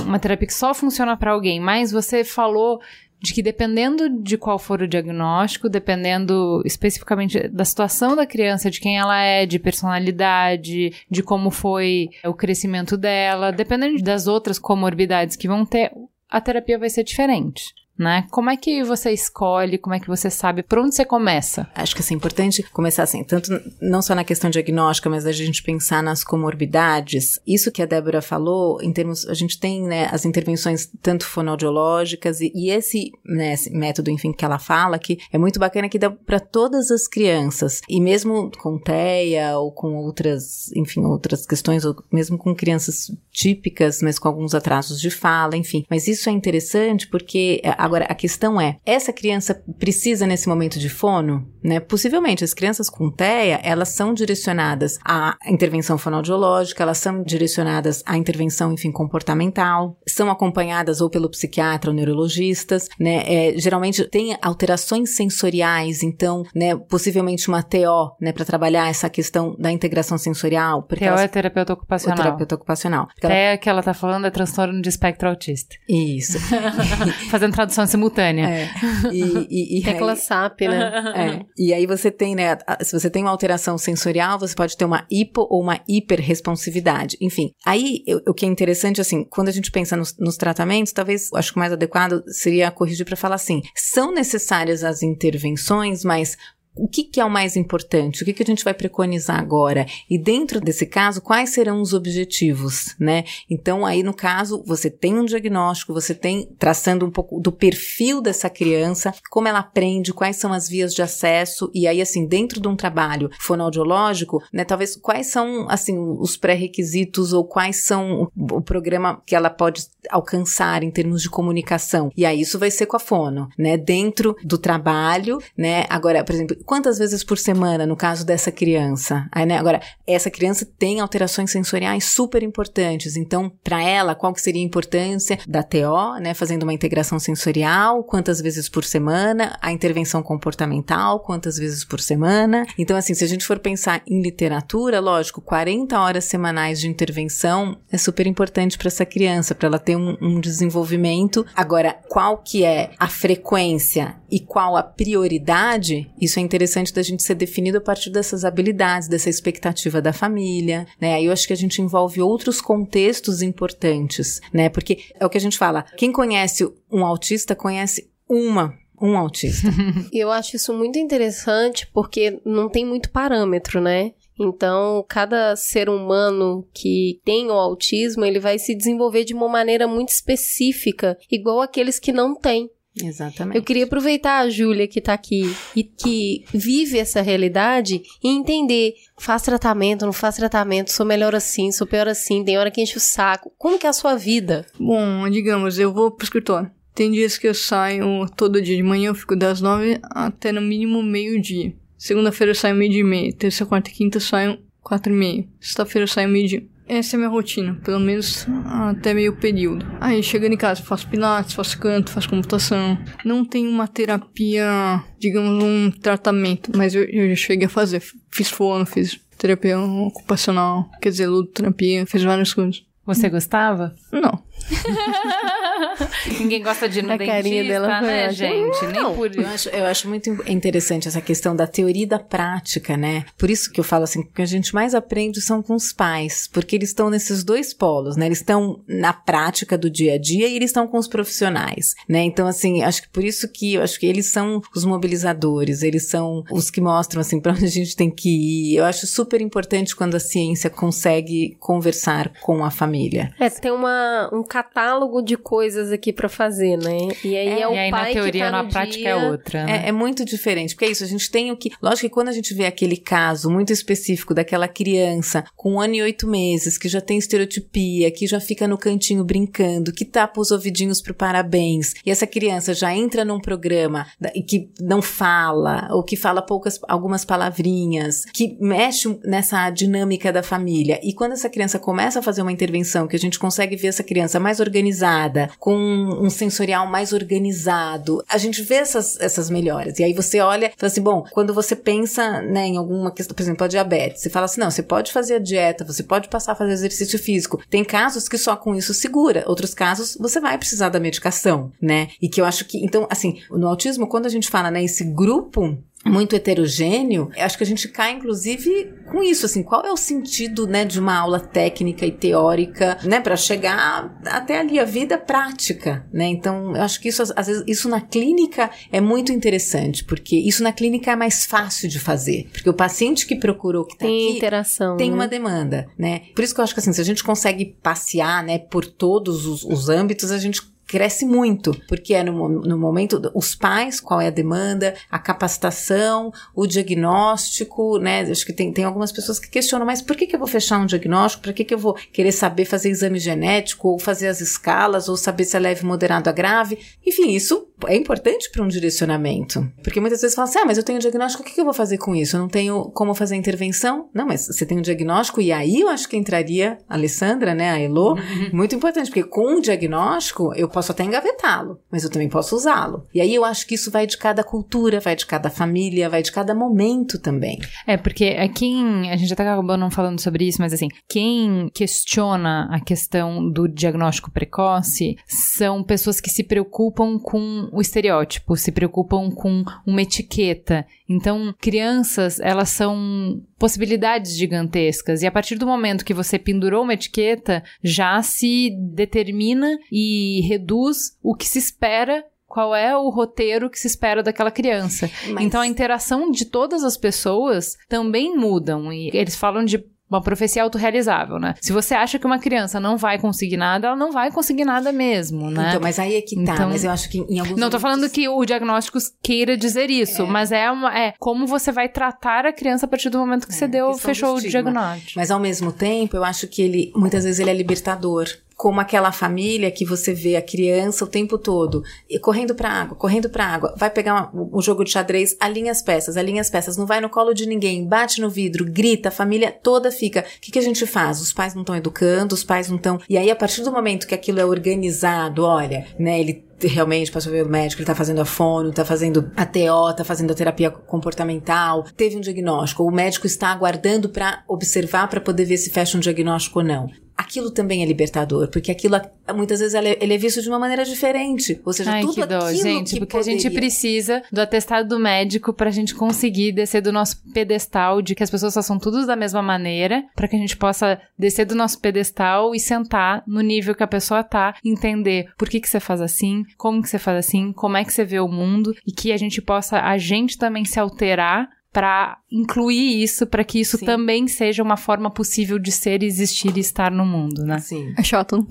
uma terapia que só funciona para alguém, mas você falou de que dependendo de qual for o diagnóstico, dependendo especificamente da situação da criança, de quem ela é, de personalidade, de como foi o crescimento dela, dependendo das outras comorbidades que vão ter, a terapia vai ser diferente. Né? Como é que você escolhe, como é que você sabe por onde você começa?
Acho que assim, é importante começar assim, tanto não só na questão diagnóstica, mas a gente pensar nas comorbidades. Isso que a Débora falou, em termos, a gente tem, né, as intervenções tanto fonoaudiológicas e, e esse, né, esse método, enfim, que ela fala, que é muito bacana que dá para todas as crianças, e mesmo com TEA ou com outras, enfim, outras questões, ou mesmo com crianças típicas, mas com alguns atrasos de fala, enfim. Mas isso é interessante porque, é, agora, a questão é, essa criança precisa nesse momento de fono? Né? Possivelmente, as crianças com TEA, elas são direcionadas à intervenção fonoaudiológica, elas são direcionadas à intervenção, enfim, comportamental, são acompanhadas ou pelo psiquiatra ou neurologistas, né? É, geralmente tem alterações sensoriais, então, né, possivelmente uma TO, né, para trabalhar essa questão da integração sensorial.
TO elas, é terapeuta ocupacional.
O terapeuta ocupacional.
TEA ela... que ela tá falando é transtorno de espectro autista.
Isso. (laughs)
Fazendo tradução simultânea.
É. E, e, e (laughs)
Tecla aí, SAP, né?
É. E aí você tem, né, se você tem uma alteração sensorial, você pode ter uma hipo ou uma hiperresponsividade. Enfim, aí o que é interessante, assim, quando a gente pensa nos, nos tratamentos, talvez, acho que o mais adequado seria corrigir para falar assim, são necessárias as intervenções, mas o que, que, é o mais importante? O que, que, a gente vai preconizar agora? E dentro desse caso, quais serão os objetivos, né? Então, aí no caso, você tem um diagnóstico, você tem traçando um pouco do perfil dessa criança, como ela aprende, quais são as vias de acesso, e aí, assim, dentro de um trabalho fonoaudiológico, né, talvez quais são, assim, os pré-requisitos ou quais são o, o programa que ela pode alcançar em termos de comunicação. E aí, isso vai ser com a fono, né? Dentro do trabalho, né? Agora, por exemplo, quantas vezes por semana, no caso dessa criança? Aí, né, agora, essa criança tem alterações sensoriais super importantes, então, para ela, qual que seria a importância da TO, né, fazendo uma integração sensorial, quantas vezes por semana, a intervenção comportamental, quantas vezes por semana? Então, assim, se a gente for pensar em literatura, lógico, 40 horas semanais de intervenção é super importante para essa criança, para ela ter um, um desenvolvimento. Agora, qual que é a frequência e qual a prioridade? Isso é interessante da gente ser definido a partir dessas habilidades, dessa expectativa da família, né? Aí eu acho que a gente envolve outros contextos importantes, né? Porque é o que a gente fala, quem conhece um autista conhece uma um autista. (laughs)
eu acho isso muito interessante porque não tem muito parâmetro, né? Então, cada ser humano que tem o autismo, ele vai se desenvolver de uma maneira muito específica, igual aqueles que não têm.
Exatamente.
Eu queria aproveitar a Júlia que tá aqui e que vive essa realidade e entender, faz tratamento, não faz tratamento, sou melhor assim, sou pior assim, tem hora que enche o saco. Como que é a sua vida?
Bom, digamos, eu vou pro escritório. Tem dias que eu saio todo dia de manhã, eu fico das nove até no mínimo meio-dia. Segunda-feira eu saio meio-dia e meia. Terça, quarta e quinta eu saio quatro e meia. Sexta-feira eu saio meio-dia. Essa é a minha rotina, pelo menos até meio período. Aí, chegando em casa, faço pilates, faço canto, faço computação. Não tenho uma terapia, digamos, um tratamento, mas eu, eu já cheguei a fazer. Fiz fono, fiz terapia ocupacional, quer dizer, ludoterapia, fiz várias coisas.
Você gostava?
Não. (laughs)
Ninguém gosta de ir no
a
dentista,
dela
né, gente?
Nem por eu acho, eu acho muito interessante essa questão da teoria e da prática, né? Por isso que eu falo assim, que a gente mais aprende são com os pais, porque eles estão nesses dois polos, né? Eles estão na prática do dia a dia e eles estão com os profissionais, né? Então, assim, acho que por isso que eu acho que eles são os mobilizadores, eles são os que mostram, assim, (laughs) para onde a gente tem que ir. Eu acho super importante quando a ciência consegue conversar com a família.
É, tem uma, um catálogo de coisas aqui para fazer, né? E aí é, é o
e aí,
pai
na teoria,
que tá
na
no
prática
dia...
é outra. Né?
É, é, muito diferente, porque é isso, a gente tem o que. Lógico que quando a gente vê aquele caso muito específico daquela criança com um ano e oito meses, que já tem estereotipia, que já fica no cantinho brincando, que tapa os ouvidinhos pro parabéns, e essa criança já entra num programa e que não fala, ou que fala poucas, algumas palavrinhas, que mexe nessa dinâmica da família. E quando essa criança começa a fazer uma intervenção, que a gente consegue ver essa criança mais organizada, com um sensorial mais organizado, a gente vê essas, essas melhoras. E aí você olha e fala assim, bom, quando você pensa né, em alguma questão, por exemplo, a diabetes, você fala assim, não, você pode fazer a dieta, você pode passar a fazer exercício físico. Tem casos que só com isso segura, outros casos você vai precisar da medicação, né? E que eu acho que, então, assim, no autismo, quando a gente fala, né, esse grupo muito heterogêneo, acho que a gente cai, inclusive, com isso, assim, qual é o sentido, né, de uma aula técnica e teórica, né, para chegar até ali a vida prática, né? Então, eu acho que isso, às vezes, isso na clínica é muito interessante, porque isso na clínica é mais fácil de fazer, porque o paciente que procurou, que tá
Tem
aqui,
interação.
tem
né?
uma demanda, né? Por isso que eu acho que assim, se a gente consegue passear, né, por todos os, os âmbitos, a gente cresce muito, porque é no, no momento, os pais, qual é a demanda, a capacitação, o diagnóstico, né, acho que tem, tem algumas pessoas que questionam, mas por que que eu vou fechar um diagnóstico, para que que eu vou querer saber fazer exame genético, ou fazer as escalas, ou saber se é leve, moderado a grave, enfim, isso é importante para um direcionamento, porque muitas vezes falam assim, ah, mas eu tenho diagnóstico, o que eu vou fazer com isso? Eu não tenho como fazer intervenção? Não, mas você tem um diagnóstico, e aí eu acho que entraria a Alessandra, né, a Elo, muito importante, porque com um diagnóstico eu posso até engavetá-lo, mas eu também posso usá-lo. E aí eu acho que isso vai de cada cultura, vai de cada família, vai de cada momento também.
É, porque é quem. A gente até acabou não falando sobre isso, mas assim, quem questiona a questão do diagnóstico precoce são pessoas que se preocupam com o estereótipo, se preocupam com uma etiqueta. Então, crianças, elas são possibilidades gigantescas. E a partir do momento que você pendurou uma etiqueta, já se determina e reduz o que se espera. Qual é o roteiro que se espera daquela criança?
Mas-
Então a interação de todas as pessoas também mudam. E eles falam de uma profecia autorrealizável, né? Se você acha que uma criança não vai conseguir nada, ela não vai conseguir nada mesmo, né?
Então, mas aí é que tá,
Então-
mas eu acho que em alguns
não tô falando que o diagnóstico queira dizer isso, mas é, uma, é como você vai tratar a criança a partir do momento que
É,
você deu, fechou o diagnóstico.
Mas ao mesmo tempo, eu acho que ele, muitas vezes ele é libertador. Como aquela família que você vê a criança o tempo todo, correndo pra água, correndo pra água, vai pegar uma- o jogo de xadrez, alinha as peças, alinha as peças, não vai no colo de ninguém, bate no vidro, grita, a família toda fica. O que, que a gente faz? Os pais não estão educando, os pais não estão. E aí, a partir do momento que aquilo é organizado, olha, né, ele realmente passou ver o médico, ele tá fazendo a fono, tá fazendo a TO, tá fazendo a terapia comportamental, teve um diagnóstico, o médico está aguardando para observar para poder ver se fecha um diagnóstico ou não. Aquilo também é libertador, porque aquilo muitas vezes ele é, ele é visto de uma maneira diferente. Ou seja,
Ai,
tudo
que dó,
aquilo
gente,
que
porque a gente
poderia-
precisa do atestado do médico pra gente conseguir descer do nosso pedestal de que as pessoas façam tudo da mesma maneira, pra que a gente possa descer do nosso pedestal e sentar no nível que a pessoa tá, entender por que que você faz assim, como que você faz assim, como é que você vê o mundo e que a gente possa a gente também se alterar pra incluir isso, pra que isso
Sim.
também seja uma forma possível de ser, existir e estar no mundo, né?
Sim.
É chato.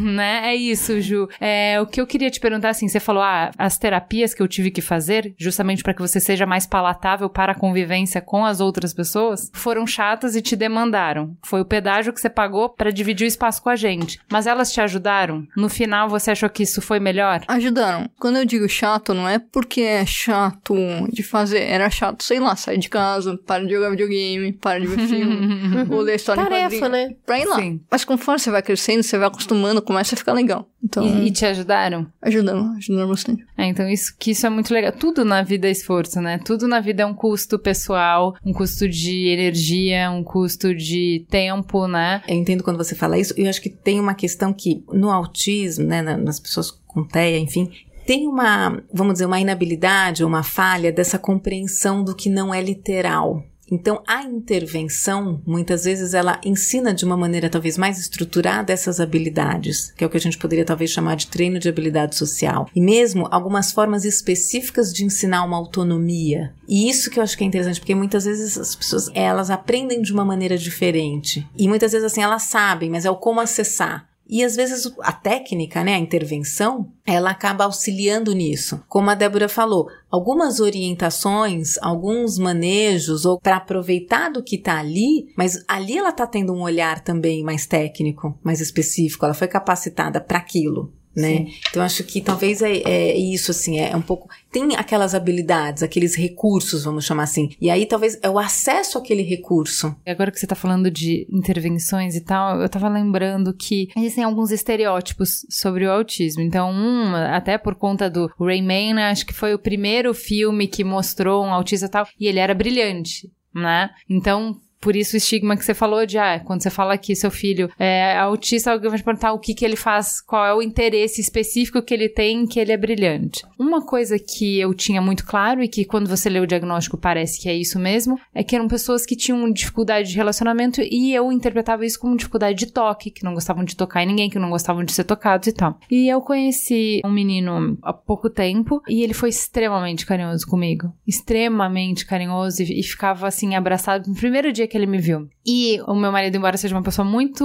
né? É isso, Ju. É, o que eu queria te perguntar, assim, você falou, ah, as terapias que eu tive que fazer, justamente para que você seja mais palatável para a convivência com as outras pessoas, foram chatas e te demandaram. Foi o pedágio que você pagou para dividir o espaço com a gente. Mas elas te ajudaram? No final, você achou que isso foi melhor?
Ajudaram. Quando eu digo chato, não é porque é chato de fazer. Era chato, sei lá, sair de casa, para de jogar videogame, para de ver filme, (laughs) ou ler história
Tarefa, né?
Pra ir lá.
Sim.
Mas conforme você vai crescendo, você vai acostumando, começa a ficar legal. Então,
E, e te ajudaram?
ajudaram, ajudaram bastante.
É, então isso que isso é muito legal. Tudo na vida é esforço, né? Tudo na vida é um custo pessoal, um custo de energia, um custo de tempo, né?
Eu entendo quando você fala isso, e eu acho que tem uma questão que no autismo, né, na- nas pessoas com TEA, enfim, tem uma, vamos dizer, uma inabilidade, uma falha dessa compreensão do que não é literal. Então, a intervenção, muitas vezes, ela ensina de uma maneira talvez mais estruturada essas habilidades, que é o que a gente poderia talvez chamar de treino de habilidade social. E mesmo algumas formas específicas de ensinar uma autonomia. E isso que eu acho que é interessante, porque muitas vezes as pessoas, elas aprendem de uma maneira diferente. E muitas vezes, assim, elas sabem, mas é o como acessar. E às vezes a técnica, né, a intervenção, ela acaba auxiliando nisso. Como a Débora falou, algumas orientações, alguns manejos, ou para aproveitar do que está ali, mas ali ela está tendo um olhar também mais técnico, mais específico, ela foi capacitada para aquilo. Né? Então acho que talvez é, é isso assim, é um pouco tem aquelas habilidades, aqueles recursos, vamos chamar assim. E aí talvez é o acesso àquele recurso.
Agora que você tá falando de intervenções e tal, eu tava lembrando que existem alguns estereótipos sobre o autismo. Então, um, até por conta do Rayman, né, acho que foi o primeiro filme que mostrou um autista e tal, e ele era brilhante. Né? Então, por isso o estigma que você falou de, ah, quando você fala que seu filho é autista, alguém vai te perguntar o que, que ele faz, qual é o interesse específico que ele tem, que ele é brilhante. Uma coisa que eu tinha muito claro e que quando você lê o diagnóstico parece que é isso mesmo, é que eram pessoas que tinham dificuldade de relacionamento e eu interpretava isso como dificuldade de toque, que não gostavam de tocar em ninguém, que não gostavam de ser tocados e tal. E eu conheci um menino há pouco tempo e ele foi extremamente carinhoso comigo. Extremamente carinhoso e, e ficava assim abraçado no primeiro dia que que ele me viu. E o meu marido, embora seja uma pessoa muito.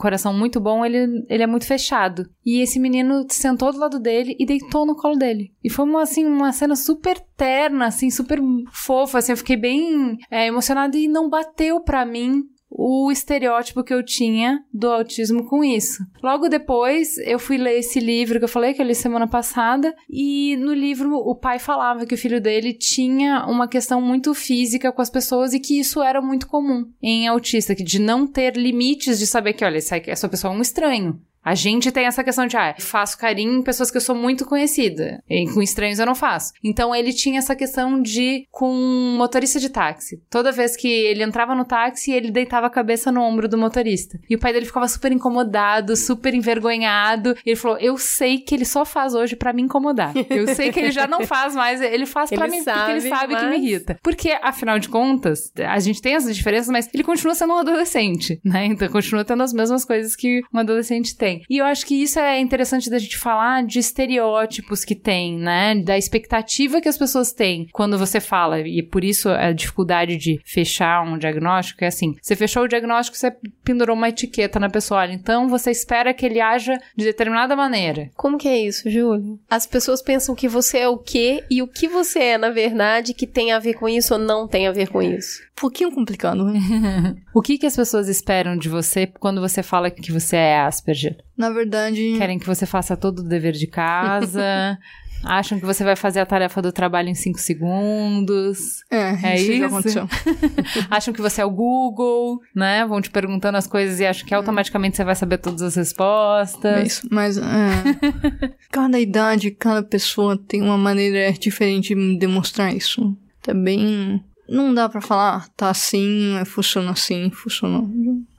coração muito bom, ele, ele é muito fechado. E esse menino sentou do lado dele e deitou no colo dele. E foi uma, assim, uma cena super terna, assim, super fofa, assim, eu fiquei bem é, emocionada e não bateu pra mim o estereótipo que eu tinha do autismo com isso. Logo depois, eu fui ler esse livro que eu falei que eu li semana passada, e no livro o pai falava que o filho dele tinha uma questão muito física com as pessoas e que isso era muito comum em autista, que de não ter limites de saber que, olha, essa pessoa é um estranho. A gente tem essa questão de, ah, faço carinho em pessoas que eu sou muito conhecida. E com estranhos eu não faço. Então ele tinha essa questão de com um motorista de táxi. Toda vez que ele entrava no táxi, ele deitava a cabeça no ombro do motorista. E o pai dele ficava super incomodado, super envergonhado. E ele falou: Eu sei que ele só faz hoje para me incomodar. Eu sei que ele já não faz mais, ele faz para mim porque ele sabe mas... que me irrita. Porque, afinal de contas, a gente tem essas diferenças, mas ele continua sendo um adolescente, né? Então continua tendo as mesmas coisas que um adolescente tem. E eu acho que isso é interessante da gente falar de estereótipos que tem, né? Da expectativa que as pessoas têm quando você fala. E por isso a dificuldade de fechar um diagnóstico é assim: você fechou o diagnóstico, você pendurou uma etiqueta na pessoa. Olha, então você espera que ele haja de determinada maneira.
Como que é isso, Júlio? As pessoas pensam que você é o quê e o que você é, na verdade, que tem a ver com isso ou não tem a ver com isso.
Um pouquinho complicado, né? (laughs)
o que, que as pessoas esperam de você quando você fala que você é Asperger?
Na verdade.
Querem que você faça todo o dever de casa. (laughs) Acham que você vai fazer a tarefa do trabalho em 5 segundos.
É, é isso, (laughs)
acham que você é o Google, né? Vão te perguntando as coisas e acham que automaticamente você vai saber todas as respostas. É
isso, mas é, cada idade, cada pessoa tem uma maneira diferente de demonstrar isso. Também não dá para falar, tá assim, funciona assim, funciona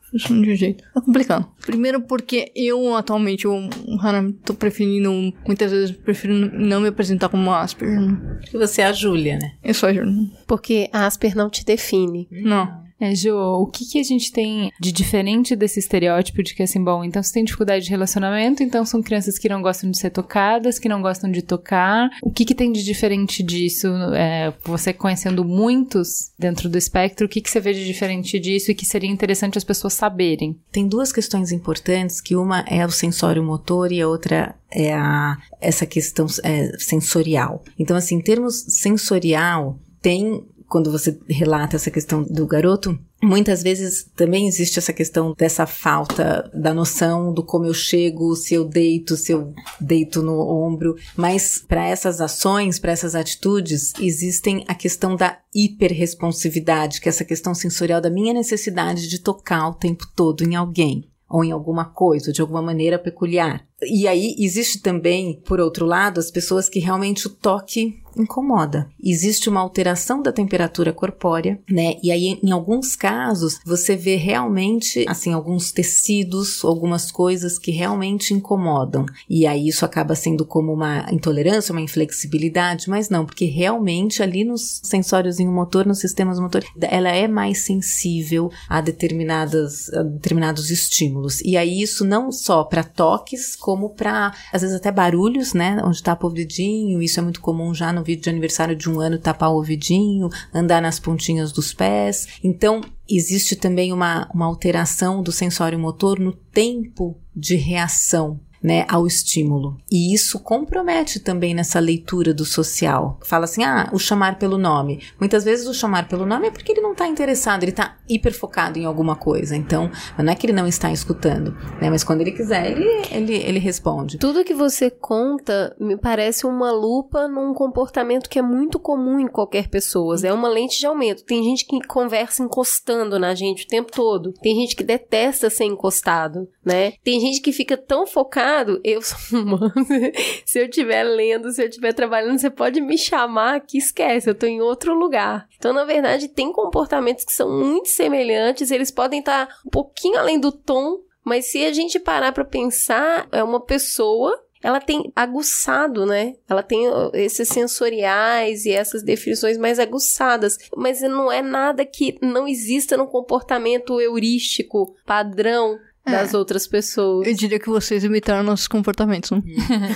funciona de um jeito. É complicado. Primeiro porque eu atualmente, eu raramente tô preferindo, muitas vezes prefiro não me apresentar como Asper. Né?
E você é a Júlia, né?
Eu sou a Júlia.
Porque Asper não te define.
Não.
É, Jo, o que, que a gente tem de diferente desse estereótipo de que assim, bom, então você tem dificuldade de relacionamento, então são crianças que não gostam de ser tocadas, que não gostam de tocar. O que, que tem de diferente disso? É, você conhecendo muitos dentro do espectro, o que, que você vê de diferente disso e que seria interessante as pessoas saberem?
Tem duas questões importantes, que uma é o sensório motor e a outra é a, essa questão é, sensorial. Então, assim, em termos sensorial, tem quando você relata essa questão do garoto, Muitas vezes também existe essa questão dessa falta da noção do como eu chego, se eu deito, se eu deito no ombro, mas para essas ações, para essas atitudes, existem a questão da hiperresponsividade, que é essa questão sensorial da minha necessidade de tocar o tempo todo em alguém ou em alguma coisa, de alguma maneira peculiar. E aí existe também, por outro lado, as pessoas que realmente o toque incomoda. Existe uma alteração da temperatura corpórea, né? E aí, em alguns casos, você vê realmente, assim, alguns tecidos, algumas coisas que realmente incomodam. E aí isso acaba sendo como uma intolerância, uma inflexibilidade, mas não, porque realmente ali nos sensórios em motor, nos sistemas motores, ela é mais sensível a determinadas, a determinados estímulos. E aí isso não só para toques, como para, às vezes até barulhos, né? Onde tapa o ouvidinho, isso é muito comum já no vídeo de aniversário de um ano tapar o ouvidinho, andar nas pontinhas dos pés. Então, existe também uma, uma alteração do sensório motor no tempo de reação né, ao estímulo. E isso compromete também nessa leitura do social. Fala assim, ah, o chamar pelo nome. Muitas vezes o chamar pelo nome é porque ele não está interessado, ele está hiperfocado em alguma coisa. Então, não é que ele não está escutando, né, mas quando ele quiser, ele, ele, ele responde.
Tudo que você conta me parece uma lupa num comportamento que é muito comum em qualquer pessoa. É uma lente de aumento. Tem gente que conversa encostando na gente o tempo todo. Tem gente que detesta ser encostado, né? Tem gente que fica tão focada eu sou (laughs) uma. se eu estiver lendo, se eu estiver trabalhando, você pode me chamar que esquece, eu tô em outro lugar. Então, na verdade, tem comportamentos que são muito semelhantes, eles podem estar um pouquinho além do tom, mas se a gente parar para pensar, é uma pessoa ela tem aguçado, né? Ela tem esses sensoriais e essas definições mais aguçadas, mas não é nada que não exista no comportamento heurístico padrão das é. outras pessoas.
Eu diria que vocês imitaram nossos comportamentos. Né?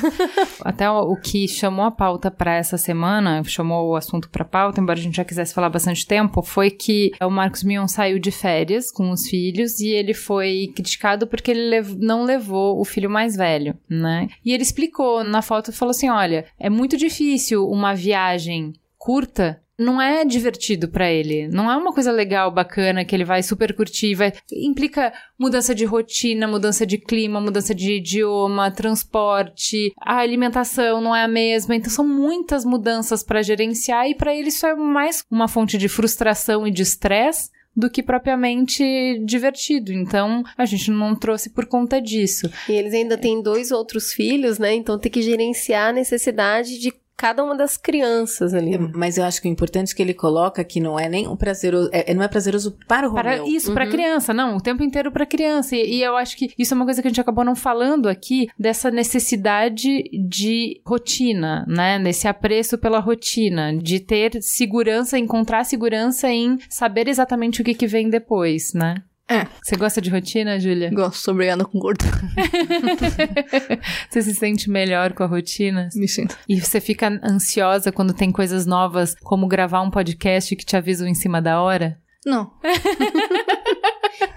(laughs)
Até o, que chamou a pauta para essa semana, chamou o assunto para pauta, embora a gente já quisesse falar bastante tempo, foi que o Marcos Mion saiu de férias com os filhos e ele foi criticado porque ele lev não levou o filho mais velho, né? E ele explicou na foto, falou assim, olha, é muito difícil uma viagem curta não é divertido para ele. Não é uma coisa legal, bacana, que ele vai super curtir. Vai... Implica mudança de rotina, mudança de clima, mudança de idioma, transporte, a alimentação não é a mesma. Então são muitas mudanças para gerenciar e para ele isso é mais uma fonte de frustração e de estresse do que propriamente divertido. Então, a gente não trouxe por conta disso.
E eles ainda têm dois outros filhos, né? Então tem que gerenciar a necessidade de cada uma das crianças ali.
Mas eu acho que o importante é que ele coloca que não é nem um prazeroso, é, é não é prazeroso para o para
Romeu. Isso,
uhum.
para criança, não, o tempo inteiro para criança. E, e, eu acho que isso é uma coisa que a gente acabou não falando aqui, dessa necessidade de rotina, né? Nesse apreço pela rotina, de ter segurança, encontrar segurança em saber exatamente o que, que vem depois, né?
É.
Você gosta de rotina, Júlia?
Gosto, obrigada com gordo. (laughs)
você se sente melhor com a rotina?
Me sinto.
E você fica ansiosa quando tem coisas novas, como gravar um podcast que te avisam em cima da hora?
Não. (laughs)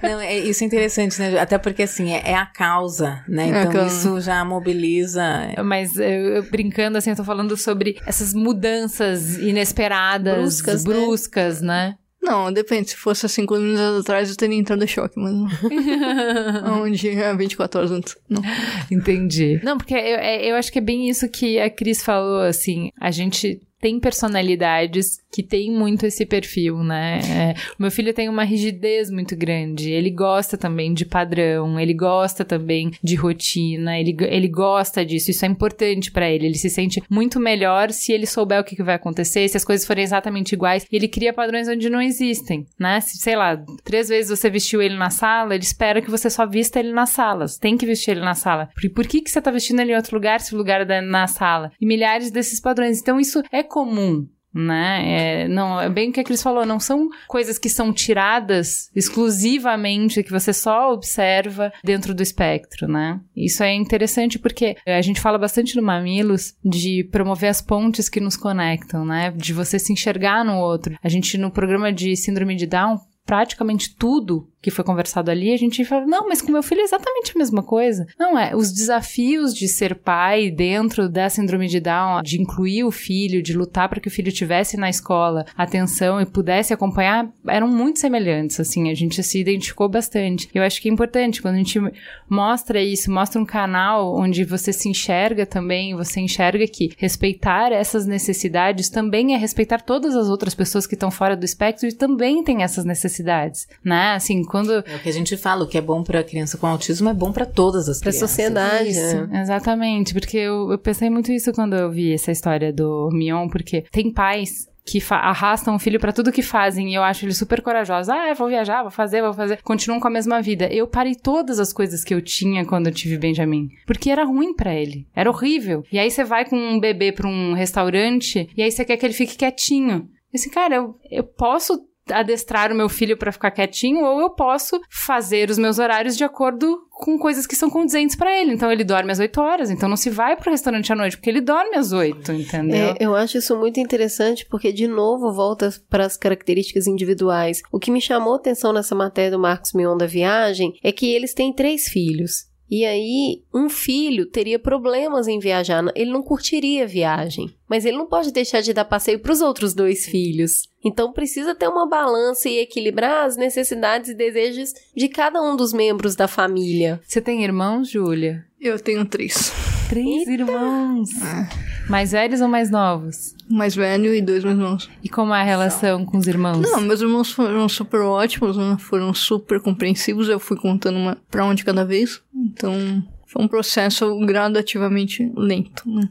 Não, é, isso é interessante, né? Até porque, assim, é, é a causa, né? É então, isso já mobiliza...
Mas, eu, eu, brincando, assim, eu tô falando sobre essas mudanças inesperadas, bruscas, bruscas né? né?
Não, depende. Se fosse há 5 minutos atrás, eu teria entrado em choque, mas não. Onde é 24 horas antes. Não.
Entendi. Não, porque eu, é, eu acho que é bem isso que a Cris falou, assim. A gente tem personalidades que têm muito esse perfil, né? É, o meu filho tem uma rigidez muito grande. Ele gosta também de padrão, ele gosta também de rotina, ele, ele gosta disso. Isso é importante para ele. Ele se sente muito melhor se ele souber o que, que vai acontecer, se as coisas forem exatamente iguais. Ele cria padrões onde não existem, né? Se, sei lá, três vezes você vestiu ele na sala, ele espera que você só vista ele na sala. Você tem que vestir ele na sala. Por, por que, que você tá vestindo ele em outro lugar se o lugar é na sala? E milhares desses padrões. Então, isso é comum, né? É, não, é bem o que a Cris falou, não são coisas que são tiradas exclusivamente, que você só observa dentro do espectro, né? Isso é interessante porque a gente fala bastante no Mamilos de promover as pontes que nos conectam, né? De você se enxergar no outro. A gente, no programa de Síndrome de Down, praticamente tudo que foi conversado ali, a gente fala, não, mas com meu filho é exatamente a mesma coisa. Não é, os desafios de ser pai dentro da síndrome de Down, de incluir o filho, de lutar para que o filho tivesse na escola atenção e pudesse acompanhar, eram muito semelhantes, assim, a gente se identificou bastante. Eu acho que é importante quando a gente mostra isso, mostra um canal onde você se enxerga também, você enxerga que respeitar essas necessidades também é respeitar todas as outras pessoas que estão fora do espectro e também têm essas necessidades, né? Assim, quando.
É o que a gente fala, o que é bom para criança com autismo é bom para todas as
pra
crianças.
Pra sociedade.
Isso, né? exatamente. Porque eu, eu pensei muito isso quando eu vi essa história do Mion, porque tem pais que arrastam o filho para tudo que fazem e eu acho eles super corajosos. Ah, vou viajar, vou fazer, vou fazer. Continuam com a mesma vida. Eu parei todas as coisas que eu tinha quando eu tive Benjamin, porque era ruim para ele, era horrível. E aí você vai com um bebê para um restaurante e aí você quer que ele fique quietinho. Esse assim, cara, eu, eu posso adestrar o meu filho para ficar quietinho, ou eu posso fazer os meus horários de acordo com coisas que são condizentes para ele. Então ele dorme às 8 horas, então não se vai pro restaurante à noite, porque ele dorme às 8, entendeu?
É, eu acho isso muito interessante porque de novo volta para as características individuais. O que me chamou atenção nessa matéria do Marcos Mion da viagem é que eles têm três filhos. E aí, um filho teria problemas em viajar, ele não curtiria a viagem, mas ele não pode deixar de dar passeio para os outros dois filhos. Então precisa ter uma balança e equilibrar as necessidades e desejos de cada um dos membros da família.
Você tem irmãos, Júlia?
Eu tenho três.
Três Eita. irmãos? É. Mais velhos ou mais novos?
Mais velho e dois mais novos.
E como é a relação com os irmãos?
Não, meus irmãos foram super ótimos, né? foram super compreensivos. Eu fui contando uma pra onde cada vez. Então, Foi um processo gradativamente lento. Né?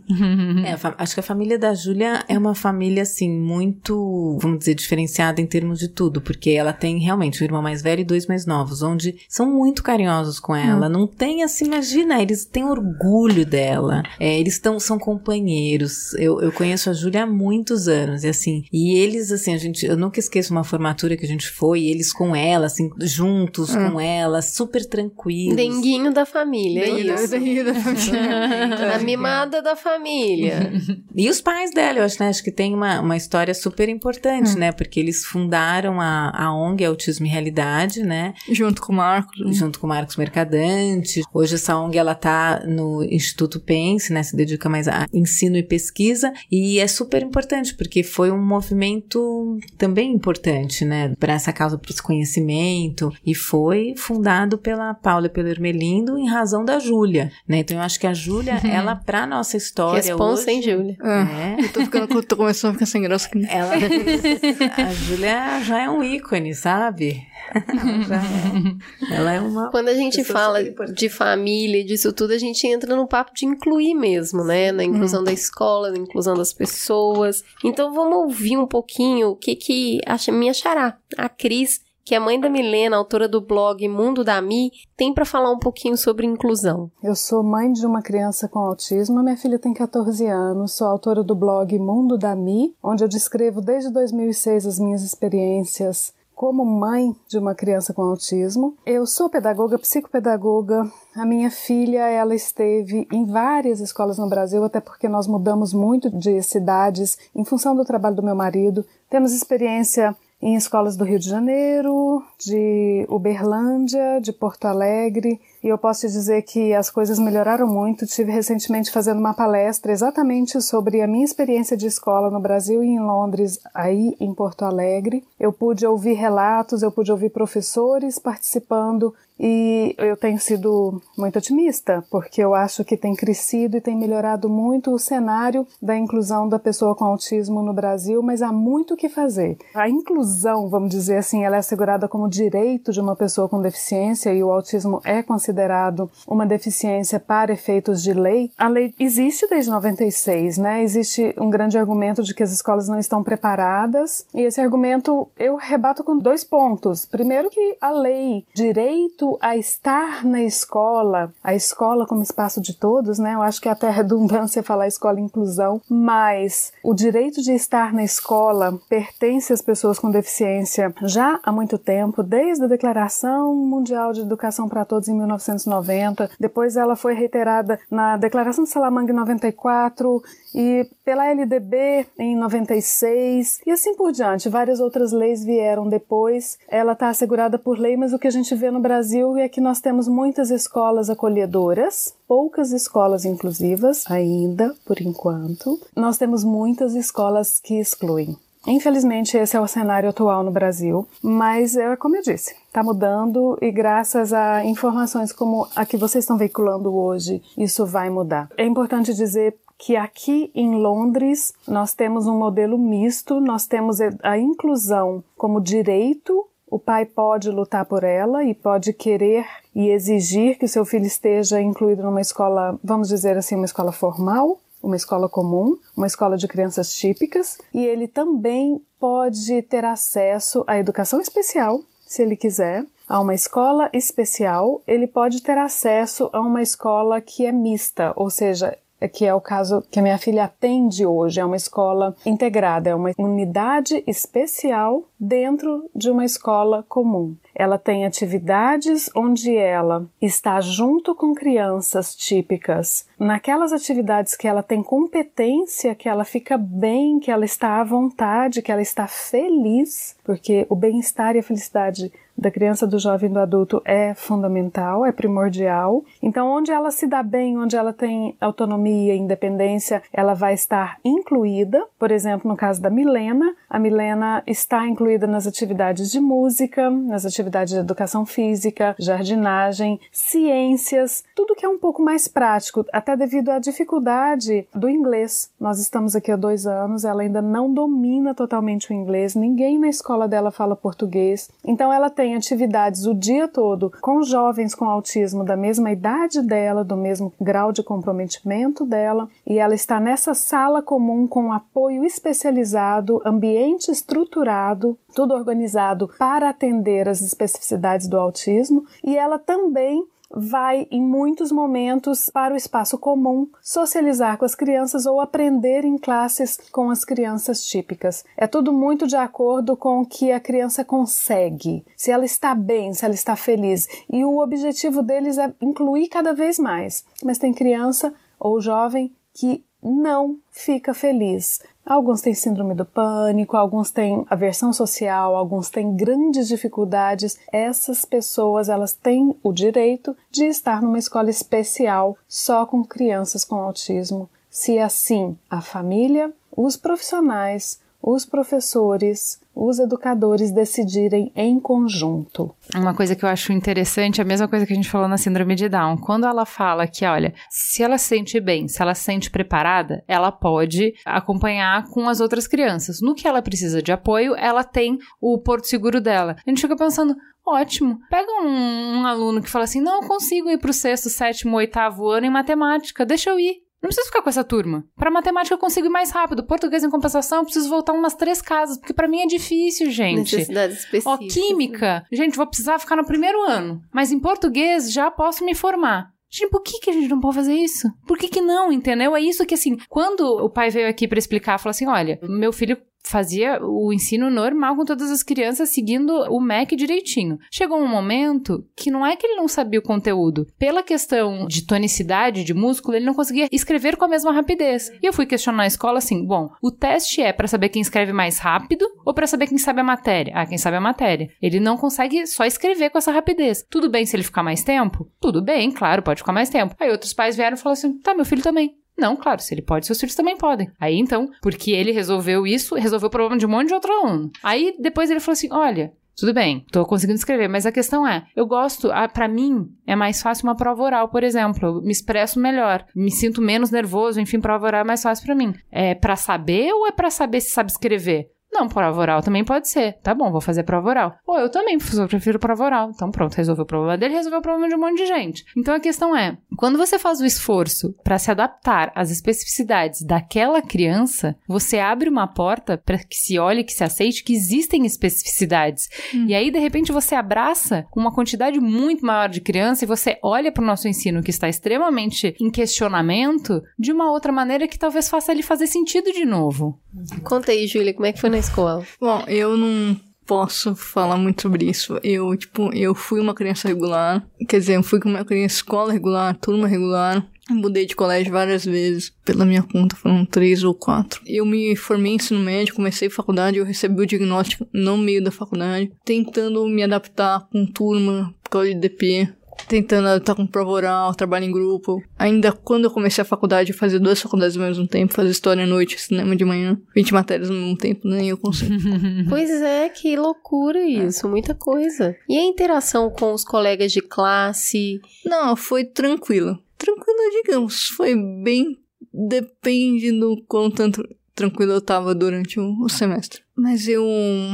É, acho que a família da Júlia é uma família, assim, muito, vamos dizer, diferenciada em termos de tudo, porque ela tem realmente um irmão mais velho e dois mais novos, onde são muito carinhosos com ela. Hum. Não tem, assim, imagina, eles têm orgulho dela. É, eles tão, são companheiros. Eu, eu conheço a Júlia há muitos anos, e assim, e eles, assim, a gente, eu nunca esqueço uma formatura que a gente foi, eles com ela, assim, juntos hum. com ela, super tranquilos.
Denguinho da família,
Denguinho,
isso.
Da família.
a mimada da família.
e os pais dela, eu acho, né, acho que tem uma, uma história super importante, hum. né, porque eles fundaram a, a ONG Autismo e Realidade, né.
Junto com o Marcos.
Né? Junto com o Marcos Mercadante. Hoje essa ONG, ela tá no Instituto Pense, né, se dedica mais a ensino e pesquisa, e é super importante, porque foi um movimento também importante, né, para essa causa, para esse conhecimento, e foi fundado pela Paula e pelo Ermelindo em razão da Júlia, né, então eu acho que a Júlia, ela, pra nossa história
Responsa,
hoje...
hein, Júlia?
É. Eu tô, ficando, tô começando a ficar sem graça.
Ela, a Júlia já é um ícone, sabe? É. Ela é uma.
Quando a gente fala de família, disso tudo, a gente entra no papo de incluir mesmo, né? Na inclusão hum. da escola, na inclusão das pessoas. Então vamos ouvir um pouquinho o que que a minha xará, a Cris, que é mãe da Milena, autora do blog Mundo da Mi, tem para falar um pouquinho sobre inclusão.
Eu sou mãe de uma criança com autismo, minha filha tem 14 anos, sou autora do blog Mundo da Mi, onde eu descrevo desde 2006 as minhas experiências como mãe de uma criança com autismo. Eu sou pedagoga, psicopedagoga. A minha filha, ela esteve em várias escolas no Brasil, até porque nós mudamos muito de cidades em função do trabalho do meu marido. Temos experiência em escolas do Rio de Janeiro, de Uberlândia, de Porto Alegre, e eu posso te dizer que as coisas melhoraram muito. Tive recentemente fazendo uma palestra exatamente sobre a minha experiência de escola no Brasil e em Londres, aí em Porto Alegre. Eu pude ouvir relatos, eu pude ouvir professores participando e eu tenho sido muito otimista, porque eu acho que tem crescido e tem melhorado muito o cenário da inclusão da pessoa com autismo no Brasil, mas há muito o que fazer. A inclusão, vamos dizer assim, ela é assegurada como direito de uma pessoa com deficiência e o autismo é considerado uma deficiência para efeitos de lei. A lei existe desde 96, né? Existe um grande argumento de que as escolas não estão preparadas, e esse argumento eu rebato com dois pontos. Primeiro que a lei direito a estar na escola, a escola como espaço de todos, né? Eu acho que é até (laughs) redundância falar escola inclusão, mas o direito de estar na escola pertence às pessoas com deficiência já há muito tempo, desde a Declaração Mundial de Educação para Todos em 1990. Depois ela foi reiterada na Declaração de Salamanca em 94 e pela LDB em 96 e assim por diante. Várias outras leis vieram depois. Ela está assegurada por lei, mas o que a gente vê no Brasil é que nós temos muitas escolas acolhedoras, poucas escolas inclusivas ainda, por enquanto. Nós temos muitas escolas que excluem. Infelizmente, esse é o cenário atual no Brasil, mas é como eu disse, está mudando e graças a informações como a que vocês estão veiculando hoje, isso vai mudar. É importante dizer que aqui em Londres nós temos um modelo misto, nós temos a inclusão como direito. O pai pode lutar por ela e pode querer e exigir que o seu filho esteja incluído numa escola, vamos dizer assim, uma escola formal, uma escola comum, uma escola de crianças típicas, e ele também pode ter acesso à educação especial, se ele quiser, a uma escola especial, ele pode ter acesso a uma escola que é mista, ou seja, que é o caso que a minha filha atende hoje. É uma escola integrada, é uma unidade especial dentro de uma escola comum. Ela tem atividades onde ela está junto com crianças típicas, naquelas atividades que ela tem competência, que ela fica bem, que ela está à vontade, que ela está feliz, porque o bem-estar e a felicidade da criança, do jovem e do adulto é fundamental, é primordial. Então, onde ela se dá bem, onde ela tem autonomia independência, ela vai estar incluída. Por exemplo, no caso da Milena, a Milena está incluída nas atividades de música, nas atividades atividade de educação física, jardinagem, ciências, tudo que é um pouco mais prático, até devido à dificuldade do inglês. Nós estamos aqui há dois anos, ela ainda não domina totalmente o inglês, ninguém na escola dela fala português, então ela tem atividades o dia todo com jovens com autismo da mesma idade dela, do mesmo grau de comprometimento dela, e ela está nessa sala comum com apoio especializado, ambiente estruturado, tudo organizado para atender as especificidades do autismo, e ela também vai em muitos momentos para o espaço comum socializar com as crianças ou aprender em classes com as crianças típicas. É tudo muito de acordo com o que a criança consegue, se ela está bem, se ela está feliz. E o objetivo deles é incluir cada vez mais. Mas tem criança ou jovem que não fica feliz. Alguns têm síndrome do pânico, alguns têm aversão social, alguns têm grandes dificuldades. Essas pessoas, elas têm o direito de estar numa escola especial só com crianças com autismo. Se assim a família, os profissionais, os professores, os educadores decidirem em conjunto.
Uma coisa que eu acho interessante a mesma coisa que a gente falou na síndrome de Down. Quando ela fala que, olha, se ela se sente bem, se ela se sente preparada, ela pode acompanhar com as outras crianças. No que ela precisa de apoio, ela tem o porto seguro dela. A gente fica pensando, Ótimo. Pega um, um, aluno que fala assim: não, consigo ir pro sexto, sétimo, oitavo ano em matemática, deixa eu ir. Não preciso ficar com essa turma. Para matemática eu consigo ir mais rápido. Português em compensação, eu preciso voltar umas três casas, porque para mim é difícil, gente.
Necessidades específicas.
Ó, química, gente, vou precisar ficar no primeiro ano. Mas em português já posso me formar. Gente, por que, que a gente não pode fazer isso? Por que, que não, entendeu? É isso que, assim, quando o pai veio aqui para explicar, falou assim: olha, meu filho fazia o ensino normal com todas as crianças seguindo o MEC direitinho. Chegou um momento que não é que ele não sabia o conteúdo. Pela questão de tonicidade de músculo, ele não conseguia escrever com a mesma rapidez. E eu fui questionar a escola assim: bom, o teste é para saber quem escreve mais rápido ou para saber quem sabe a matéria? Ah, quem sabe a matéria. Ele não consegue só escrever com essa rapidez. Tudo bem se ele ficar mais tempo? Tudo bem, claro, pode ficar mais tempo. Aí outros pais vieram e falaram assim: tá, meu filho também. Não, claro, se ele pode, seus filhos também podem. Aí então, porque ele resolveu isso, resolveu o problema de um monte de outro aluno. Aí depois ele falou assim: olha, tudo bem, tô conseguindo escrever, mas a questão é, eu gosto, para mim, é mais fácil uma prova oral, por exemplo, eu me expresso melhor, me sinto menos nervoso, enfim, prova oral é mais fácil para mim. É para saber ou é para saber se sabe escrever? Não, prova oral também pode ser. Tá bom, vou fazer prova oral. Pô, eu também, professor, prefiro prova oral. Então pronto, resolveu o problema dele, resolveu o problema de um monte de gente. Então a questão é, quando você faz o esforço para se adaptar às especificidades daquela criança, você abre uma porta para que se olhe, que se aceite que existem especificidades. Hum. E aí, de repente, você abraça uma quantidade muito maior de criança e você olha para o nosso ensino que está extremamente em questionamento de uma outra maneira que talvez faça ele fazer sentido de novo.
Conta aí, Júlia, como é que foi na escola?
Bom, eu não posso falar muito sobre isso. Eu, tipo, eu fui uma criança regular. Quer dizer, eu fui uma criança escola regular, turma regular. Mudei de colégio várias vezes. Pela minha conta, foram três ou quatro. Eu me formei em ensino médio, comecei faculdade, eu recebi o diagnóstico no meio da faculdade, tentando me adaptar com turma, por causa de DP tentando estar com prova oral, trabalho em grupo. Ainda quando eu comecei a faculdade, eu fazia duas faculdades ao mesmo tempo, fazer história à noite, cinema de manhã, 20 matérias ao mesmo tempo, nem eu consigo. (laughs)
pois é, que loucura isso, é. muita coisa. E a interação com os colegas de classe?
Não, foi tranquila. Tranquila, digamos, foi bem depende do quanto tanto tranquilo eu tava durante o, o, semestre. Mas eu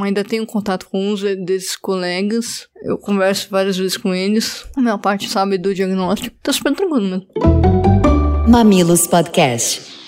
ainda tenho contato com uns desses colegas. Eu converso várias vezes com eles. A minha parte sabe do diagnóstico. Tá super tranquilo mesmo.
Mamilos Podcast.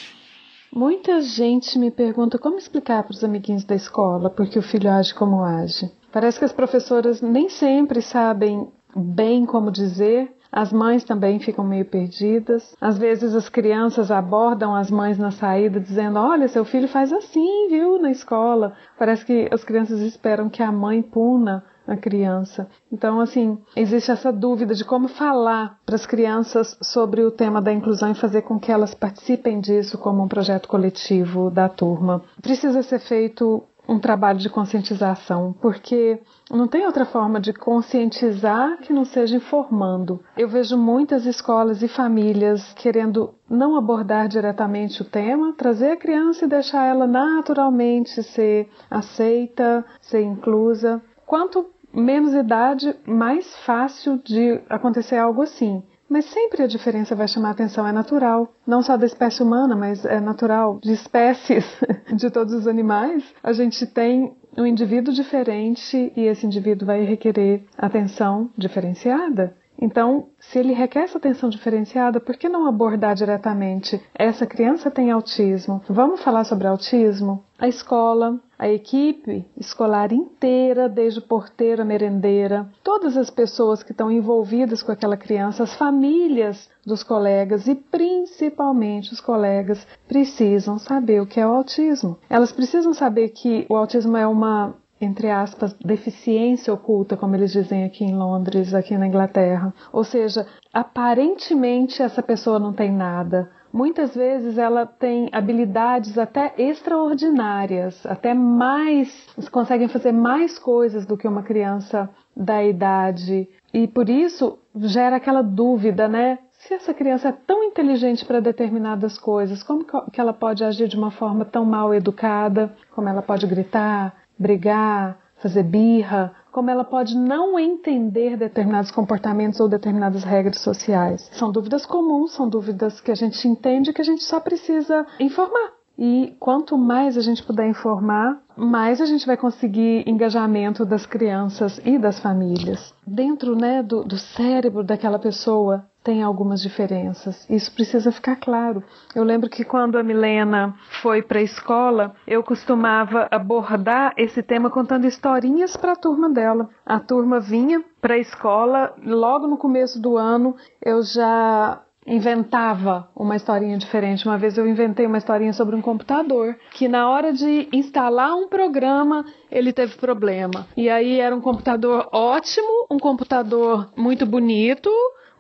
Muita gente me pergunta como explicar para os amiguinhos da escola porque o filho age como age. Parece que as professoras nem sempre sabem bem como dizer as mães também ficam meio perdidas. Às vezes as crianças abordam as mães na saída dizendo: Olha, seu filho faz assim, viu, na escola. Parece que as crianças esperam que a mãe puna a criança. Então, assim, existe essa dúvida de como falar para as crianças sobre o tema da inclusão e fazer com que elas participem disso como um projeto coletivo da turma. Precisa ser feito um trabalho de conscientização, porque não tem outra forma de conscientizar que não seja informando. Eu vejo muitas escolas e famílias querendo não abordar diretamente o tema, trazer a criança e deixar ela naturalmente ser aceita, ser inclusa. Quanto menos idade, mais fácil de acontecer algo assim. Mas sempre a diferença vai chamar atenção, é natural. Não só da espécie humana, mas é natural de espécies (laughs) de todos os animais. A gente tem um indivíduo diferente e esse indivíduo vai requerer atenção diferenciada. Então, se ele requer essa atenção diferenciada, por que não abordar diretamente? Essa criança tem autismo. Vamos falar sobre autismo? A escola, a equipe escolar inteira, desde o porteiro, a merendeira, todas as pessoas que estão envolvidas com aquela criança, as famílias dos colegas e principalmente os colegas precisam saber o que é o autismo. Elas precisam saber que o autismo é uma entre aspas, deficiência oculta, como eles dizem aqui em Londres, aqui na Inglaterra. Ou seja, aparentemente essa pessoa não tem nada. Muitas vezes ela tem habilidades até extraordinárias, até mais, conseguem fazer mais coisas do que uma criança da idade. E por isso gera aquela dúvida, né? Se essa criança é tão inteligente para determinadas coisas, como que ela pode agir de uma forma tão mal educada? Como ela pode gritar, brigar, fazer birra, como ela pode não entender determinados comportamentos ou determinadas regras sociais. São dúvidas comuns, são dúvidas que a gente entende que a gente só precisa informar. E quanto mais a gente puder informar, mais a gente vai conseguir engajamento das crianças e das famílias. Dentro né, do, do cérebro daquela pessoa tem algumas diferenças. Isso precisa ficar claro. Eu lembro que quando a Milena foi para a escola, eu costumava abordar esse tema contando historinhas para a turma dela. A turma vinha para a escola, logo no começo do ano, eu já inventava uma historinha diferente. Uma vez eu inventei uma historinha sobre um computador que na hora de instalar um programa ele teve problema. E aí era um computador ótimo, um computador muito bonito,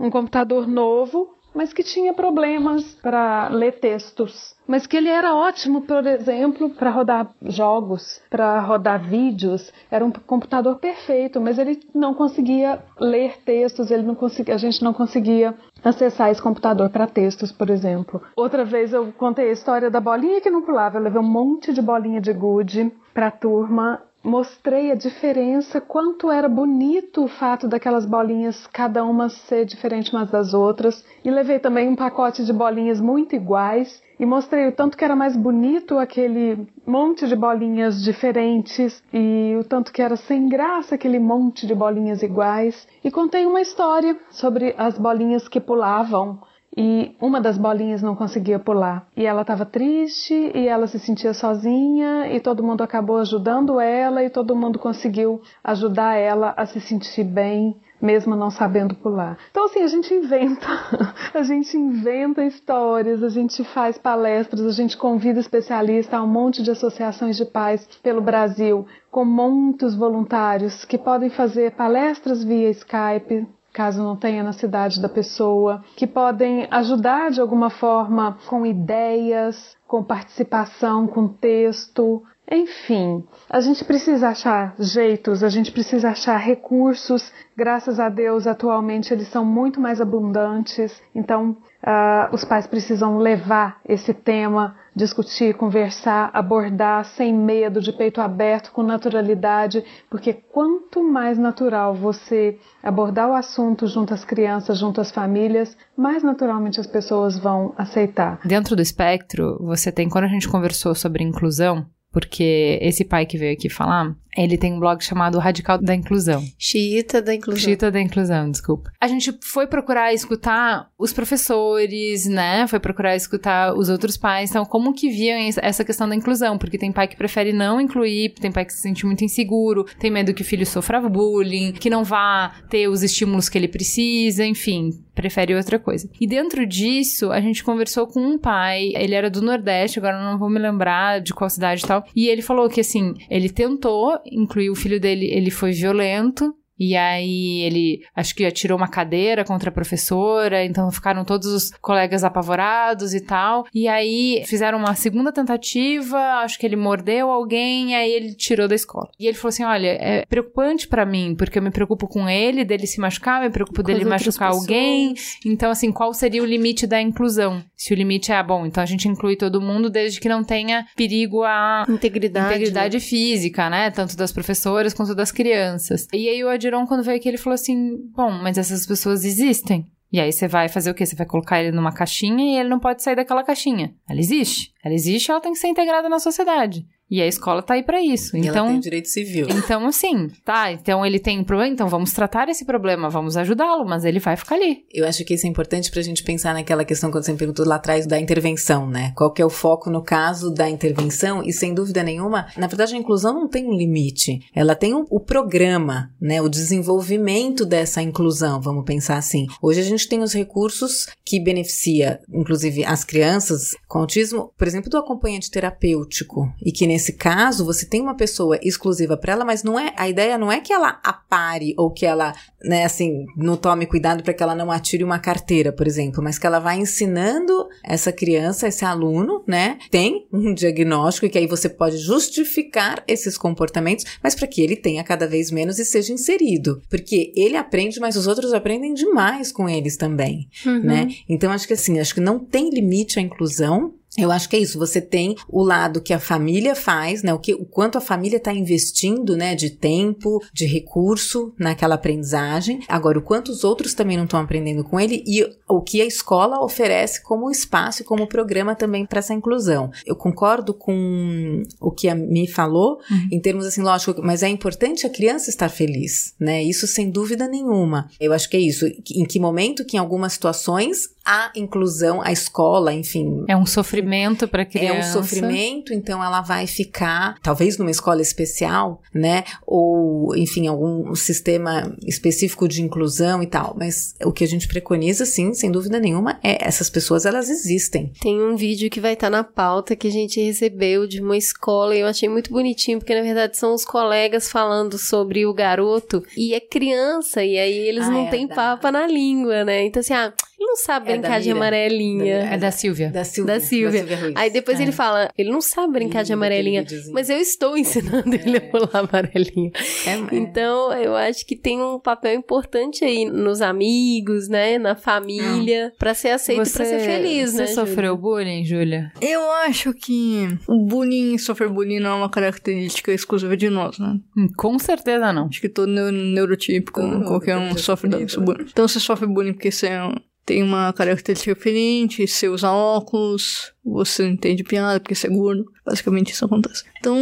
um computador novo, mas que tinha problemas para ler textos. Mas que ele era ótimo, por exemplo, para rodar jogos, para rodar vídeos. Era um computador perfeito, mas ele não conseguia ler textos, ele não conseguia, a gente não conseguia acessar esse computador para textos, por exemplo. Outra vez eu contei a história da bolinha que não pulava. Eu levei um monte de bolinha de gude para a turma mostrei a diferença, quanto era bonito o fato daquelas bolinhas, cada uma ser diferente umas das outras, e levei também um pacote de bolinhas muito iguais. E mostrei o tanto que era mais bonito aquele monte de bolinhas diferentes. E o tanto que era sem graça aquele monte de bolinhas iguais. E contei uma história sobre as bolinhas que pulavam e uma das bolinhas não conseguia pular. E ela estava triste e ela se sentia sozinha e todo mundo acabou ajudando ela e todo mundo conseguiu ajudar ela a se sentir bem, mesmo não sabendo pular. Então assim, a gente inventa, (laughs) a gente inventa histórias, a gente faz palestras, a gente convida especialistas a um monte de associações de pais pelo Brasil, com muitos voluntários que podem fazer palestras via Skype, caso não tenha na cidade da pessoa, que podem ajudar de alguma forma com ideias, com participação, com texto. Enfim, a gente precisa achar jeitos, a gente precisa achar recursos. Graças a Deus, atualmente eles são muito mais abundantes. Então, uh, os pais precisam levar esse tema discutir, conversar, abordar sem medo, de peito aberto, com naturalidade, porque quanto mais natural você abordar o assunto junto às crianças, junto às famílias, mais naturalmente as pessoas vão aceitar.
Dentro do espectro, você tem, quando a gente conversou sobre inclusão, porque esse pai que veio aqui falar, ele tem um blog chamado Radical da Inclusão.
Xiita da Inclusão.
Xiita da Inclusão, desculpa. A gente foi procurar escutar os professores, né? Foi procurar escutar os outros pais. Então, como que viam essa questão da inclusão? Porque tem pai que prefere não incluir, tem pai que se sente muito inseguro, tem medo que o filho sofra bullying, que não vá ter os estímulos que ele precisa, enfim, prefere outra coisa. E dentro disso, a gente conversou com um pai, ele era do Nordeste, agora não vou me lembrar de qual cidade e tal, e ele falou que assim, ele tentou incluir o filho dele, ele foi violento, E aí ele, acho que atirou uma cadeira contra a professora, então ficaram todos os colegas apavorados e tal. E aí fizeram uma segunda tentativa, acho que ele mordeu alguém, aí ele tirou da escola. E ele falou assim: olha, é preocupante para mim, porque eu me preocupo com ele, dele se machucar, me preocupo
Com
dele machucar alguém.
pessoas.
Então, assim, qual seria o limite da inclusão? Se o limite é, ah, bom, então a gente inclui todo mundo desde que não tenha perigo à
Integridade.
integridade física, né? Tanto das professoras quanto das crianças. E aí o Quando veio aqui, ele falou assim: bom, mas essas pessoas existem. E aí você vai fazer o quê? Você vai colocar ele numa caixinha e ele não pode sair daquela caixinha. Ela existe. Ela existe, ela tem que ser integrada na sociedade. E a escola tá aí pra isso.
E ela
Então,
tem direito civil.
então, assim, tá, então ele tem um problema, então vamos tratar esse problema, vamos ajudá-lo, mas ele vai ficar ali.
Eu acho que isso é importante pra gente pensar naquela questão quando você me perguntou lá atrás da intervenção, né? Qual que é o foco no caso da intervenção? E sem dúvida nenhuma, na verdade a inclusão não tem um limite. Ela tem o, o programa, né? O desenvolvimento dessa inclusão, vamos pensar assim. Hoje a gente tem os recursos que beneficia, inclusive, as crianças com autismo, por exemplo, do acompanhante terapêutico. E que nesse caso você tem uma pessoa exclusiva para ela, mas não é a ideia não é que ela apare ou que ela, né, assim, não tome cuidado para que ela não atire uma carteira, por exemplo, mas que ela vai ensinando essa criança, esse aluno, né? Tem um diagnóstico e que aí você pode justificar esses comportamentos, mas para que ele tenha cada vez menos e seja inserido, porque ele aprende, mas os outros aprendem demais com eles também, né? Então acho que assim, acho que não tem limite à inclusão. Eu acho que é isso. Você tem o lado que a família faz, né? O, que, o quanto a família está investindo, né? De tempo, de recurso naquela aprendizagem. Agora, o quanto os outros também não estão aprendendo com ele e o que a escola oferece como espaço e como programa também para essa inclusão. Eu concordo com o que a Mi falou, em termos assim, lógico, mas é importante a criança estar feliz, né? Isso sem dúvida nenhuma. Eu acho que é isso. Em que momento que em algumas situações a inclusão, a escola, enfim,
É um sofrimento pra criança.
é um sofrimento, então ela vai ficar, talvez numa escola especial, né? Ou, enfim, algum sistema específico de inclusão e tal. Mas o que a gente preconiza, sim, sem dúvida nenhuma, é essas pessoas, elas existem.
Tem um vídeo que vai estar na pauta que a gente recebeu de uma escola e eu achei muito bonitinho, porque na verdade são os colegas falando sobre o garoto e é criança, e aí eles
Ah,
não
é,
têm papa na língua, né? Então assim, ah, ele não sabe
É,
brincar
da
de amarelinha.
É da Silvia.
Da Silvia.
Da Silvia.
Ruiz.
Aí depois
É.
ele fala, ele não sabe brincar de amarelinha, mas eu estou ensinando ele a pular amarelinha.
É, é.
Então, eu acho que tem um papel importante aí nos amigos, né? Na família, pra ser aceito e pra ser feliz, né?
Você sofreu bullying, Júlia?
Eu acho que o bullying, sofrer bullying não é uma característica exclusiva de nós, né?
Hum, Com certeza não.
Acho que todo neu- neurotípico,
mundo
qualquer um sofre desse bullying. Então você sofre bullying porque você é um- tem uma característica diferente, você usa óculos, você não entende piada porque você é gordo. Basicamente isso acontece. Então,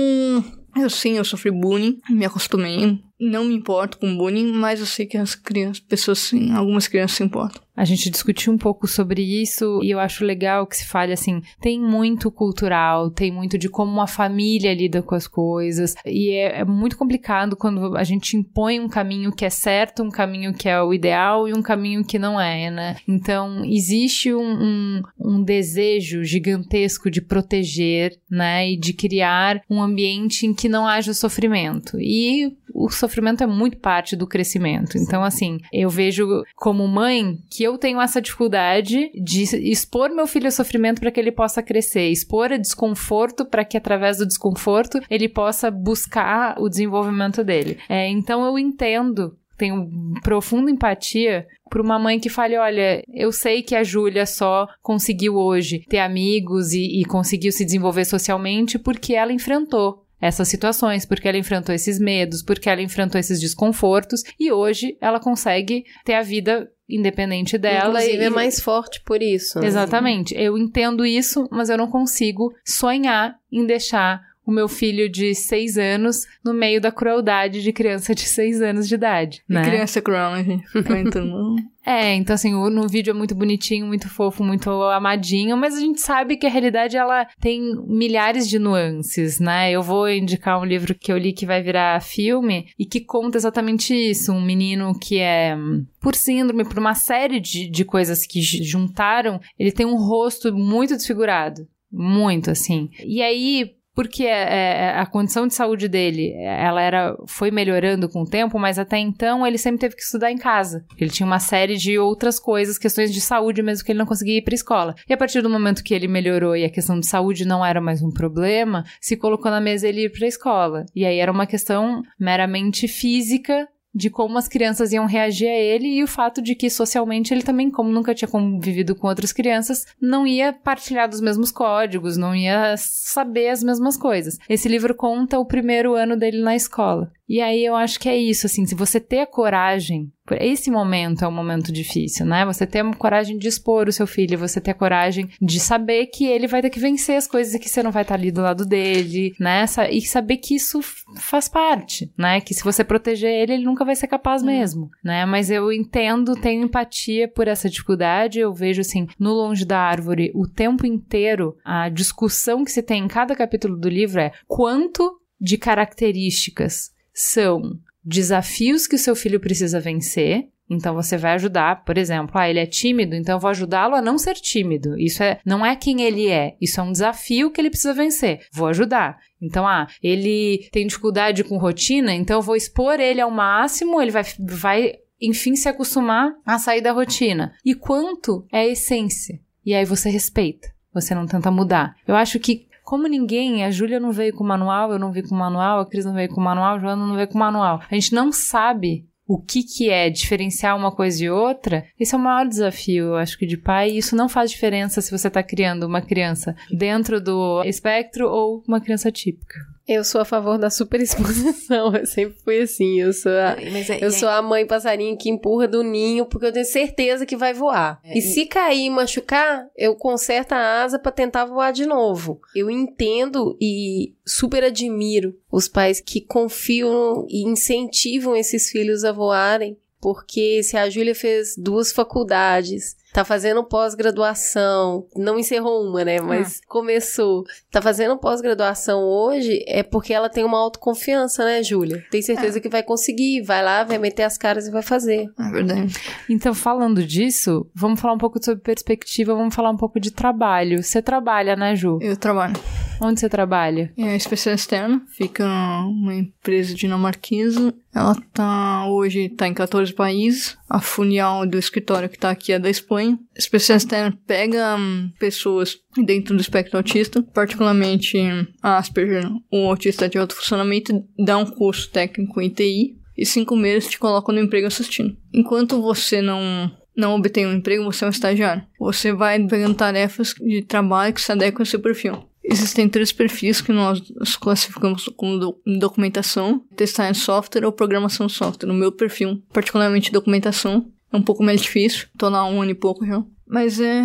eu sim, eu sofri bullying, me acostumei. Não me importo com bullying, mas eu sei que as crianças, pessoas sim, algumas crianças se importam.
A gente discutiu um pouco sobre isso e eu acho legal que se fale assim, tem muito cultural, tem muito de como uma família lida com as coisas e é, é muito complicado quando a gente impõe um caminho que é certo, um caminho que é o ideal e um caminho que não é, né? Então existe um, um, um desejo gigantesco de proteger, né, e de criar um ambiente em que não haja sofrimento e o sofrimento é muito parte do crescimento. Então, assim, eu vejo como mãe que eu tenho essa dificuldade de expor meu filho ao sofrimento para que ele possa crescer, expor a desconforto para que através do desconforto ele possa buscar o desenvolvimento dele. É, então, eu entendo tenho profunda empatia para uma mãe que fale, olha, eu sei que a Júlia só conseguiu hoje ter amigos e, e conseguiu se desenvolver socialmente porque ela enfrentou essas situações, porque ela enfrentou esses medos, porque ela enfrentou esses desconfortos e hoje ela consegue ter a vida independente dela.
Inclusive
e-
é mais forte por isso. né?
Exatamente. Eu entendo isso, mas eu não consigo sonhar em deixar o meu filho de seis anos no meio da crueldade de criança de seis anos de idade,
E
né?
criança é cruel, né, gente? Entrando- (laughs)
É, então assim, o- no vídeo é muito bonitinho, muito fofo, muito amadinho, mas a gente sabe que a realidade ela tem milhares de nuances, né? Eu vou indicar um livro que eu li que vai virar filme e que conta exatamente isso, um menino que é por síndrome, por uma série de, de coisas que juntaram, ele tem um rosto muito desfigurado, muito assim. E aí porque é, é, a condição de saúde dele, ela era foi melhorando com o tempo, mas até então ele sempre teve que estudar em casa. Ele tinha uma série de outras coisas, questões de saúde mesmo que ele não conseguia ir para escola. E a partir do momento que ele melhorou e a questão de saúde não era mais um problema, se colocou na mesa ele ir para escola. E aí era uma questão meramente física de como as crianças iam reagir a ele e o fato de que socialmente ele também, como nunca tinha convivido com outras crianças, não ia partilhar dos mesmos códigos, não ia saber as mesmas coisas. Esse livro conta o primeiro ano dele na escola. E aí eu acho que é isso, assim, se você ter a coragem, esse momento é um momento difícil, né? Você ter a coragem de expor o seu filho, você ter a coragem de saber que ele vai ter que vencer as coisas e que você não vai estar ali do lado dele, né? E saber que isso faz parte, né? Que se você proteger ele, ele nunca vai ser capaz mesmo, né? Mas eu entendo, tenho empatia por essa dificuldade, eu vejo assim, no Longe da Árvore, o tempo inteiro, a discussão que se tem em cada capítulo do livro é quanto de características são desafios que o seu filho precisa vencer. Então você vai ajudar, por exemplo, ah, ele é tímido, então eu vou ajudá-lo a não ser tímido. Isso é, não é quem ele é, isso é um desafio que ele precisa vencer. Vou ajudar. Então, ah, ele tem dificuldade com rotina, então eu vou expor ele ao máximo, ele vai, vai enfim se acostumar a sair da rotina. E quanto é a essência? E aí você respeita, você não tenta mudar. Eu acho que como ninguém, a Júlia não veio com manual, eu não vi com manual, a Cris não veio com manual, a Joana não veio com manual. A gente não sabe o que, que é diferenciar uma coisa de outra, esse é o maior desafio, eu acho que, de pai. E isso não faz diferença se você está criando uma criança dentro do espectro ou uma criança típica.
Eu sou a favor da superexposição. (laughs) Eu sempre fui assim. Eu sou a, é, eu sou a mãe passarinho que empurra do ninho porque eu tenho certeza que vai voar. É, e, e se cair e machucar, eu conserto a asa para tentar voar de novo. Eu entendo e super admiro os pais que confiam e incentivam esses filhos a voarem. Porque se a Júlia fez duas faculdades, tá fazendo pós-graduação, não encerrou uma, né? Mas ah. começou. Tá fazendo pós-graduação hoje é porque ela tem uma autoconfiança, né, Júlia? Tem certeza é. que vai conseguir, vai lá, vai meter as caras e vai fazer.
É verdade.
Então, falando disso, vamos falar um pouco sobre perspectiva, vamos falar um pouco de trabalho. Você trabalha, né, Ju?
Eu trabalho.
Onde você trabalha?
É especial externa, fica uma empresa dinamarquesa. Ela tá hoje tá em 14 países. A funial do escritório que tá aqui é da Espanha. Especial externa pega hum, pessoas dentro do espectro autista, particularmente Asperger ou autista de alto funcionamento, dá um curso técnico em TI e cinco meses te colocam no emprego assistindo. Enquanto você não não obtém um emprego, você é um estagiário. Você vai pegando tarefas de trabalho que se adequam ao seu perfil. Existem três perfis que nós classificamos como do, documentação, testar em software ou programação software. No meu perfil, particularmente documentação, é um pouco mais difícil, tô lá um ano e pouco já. Mas é,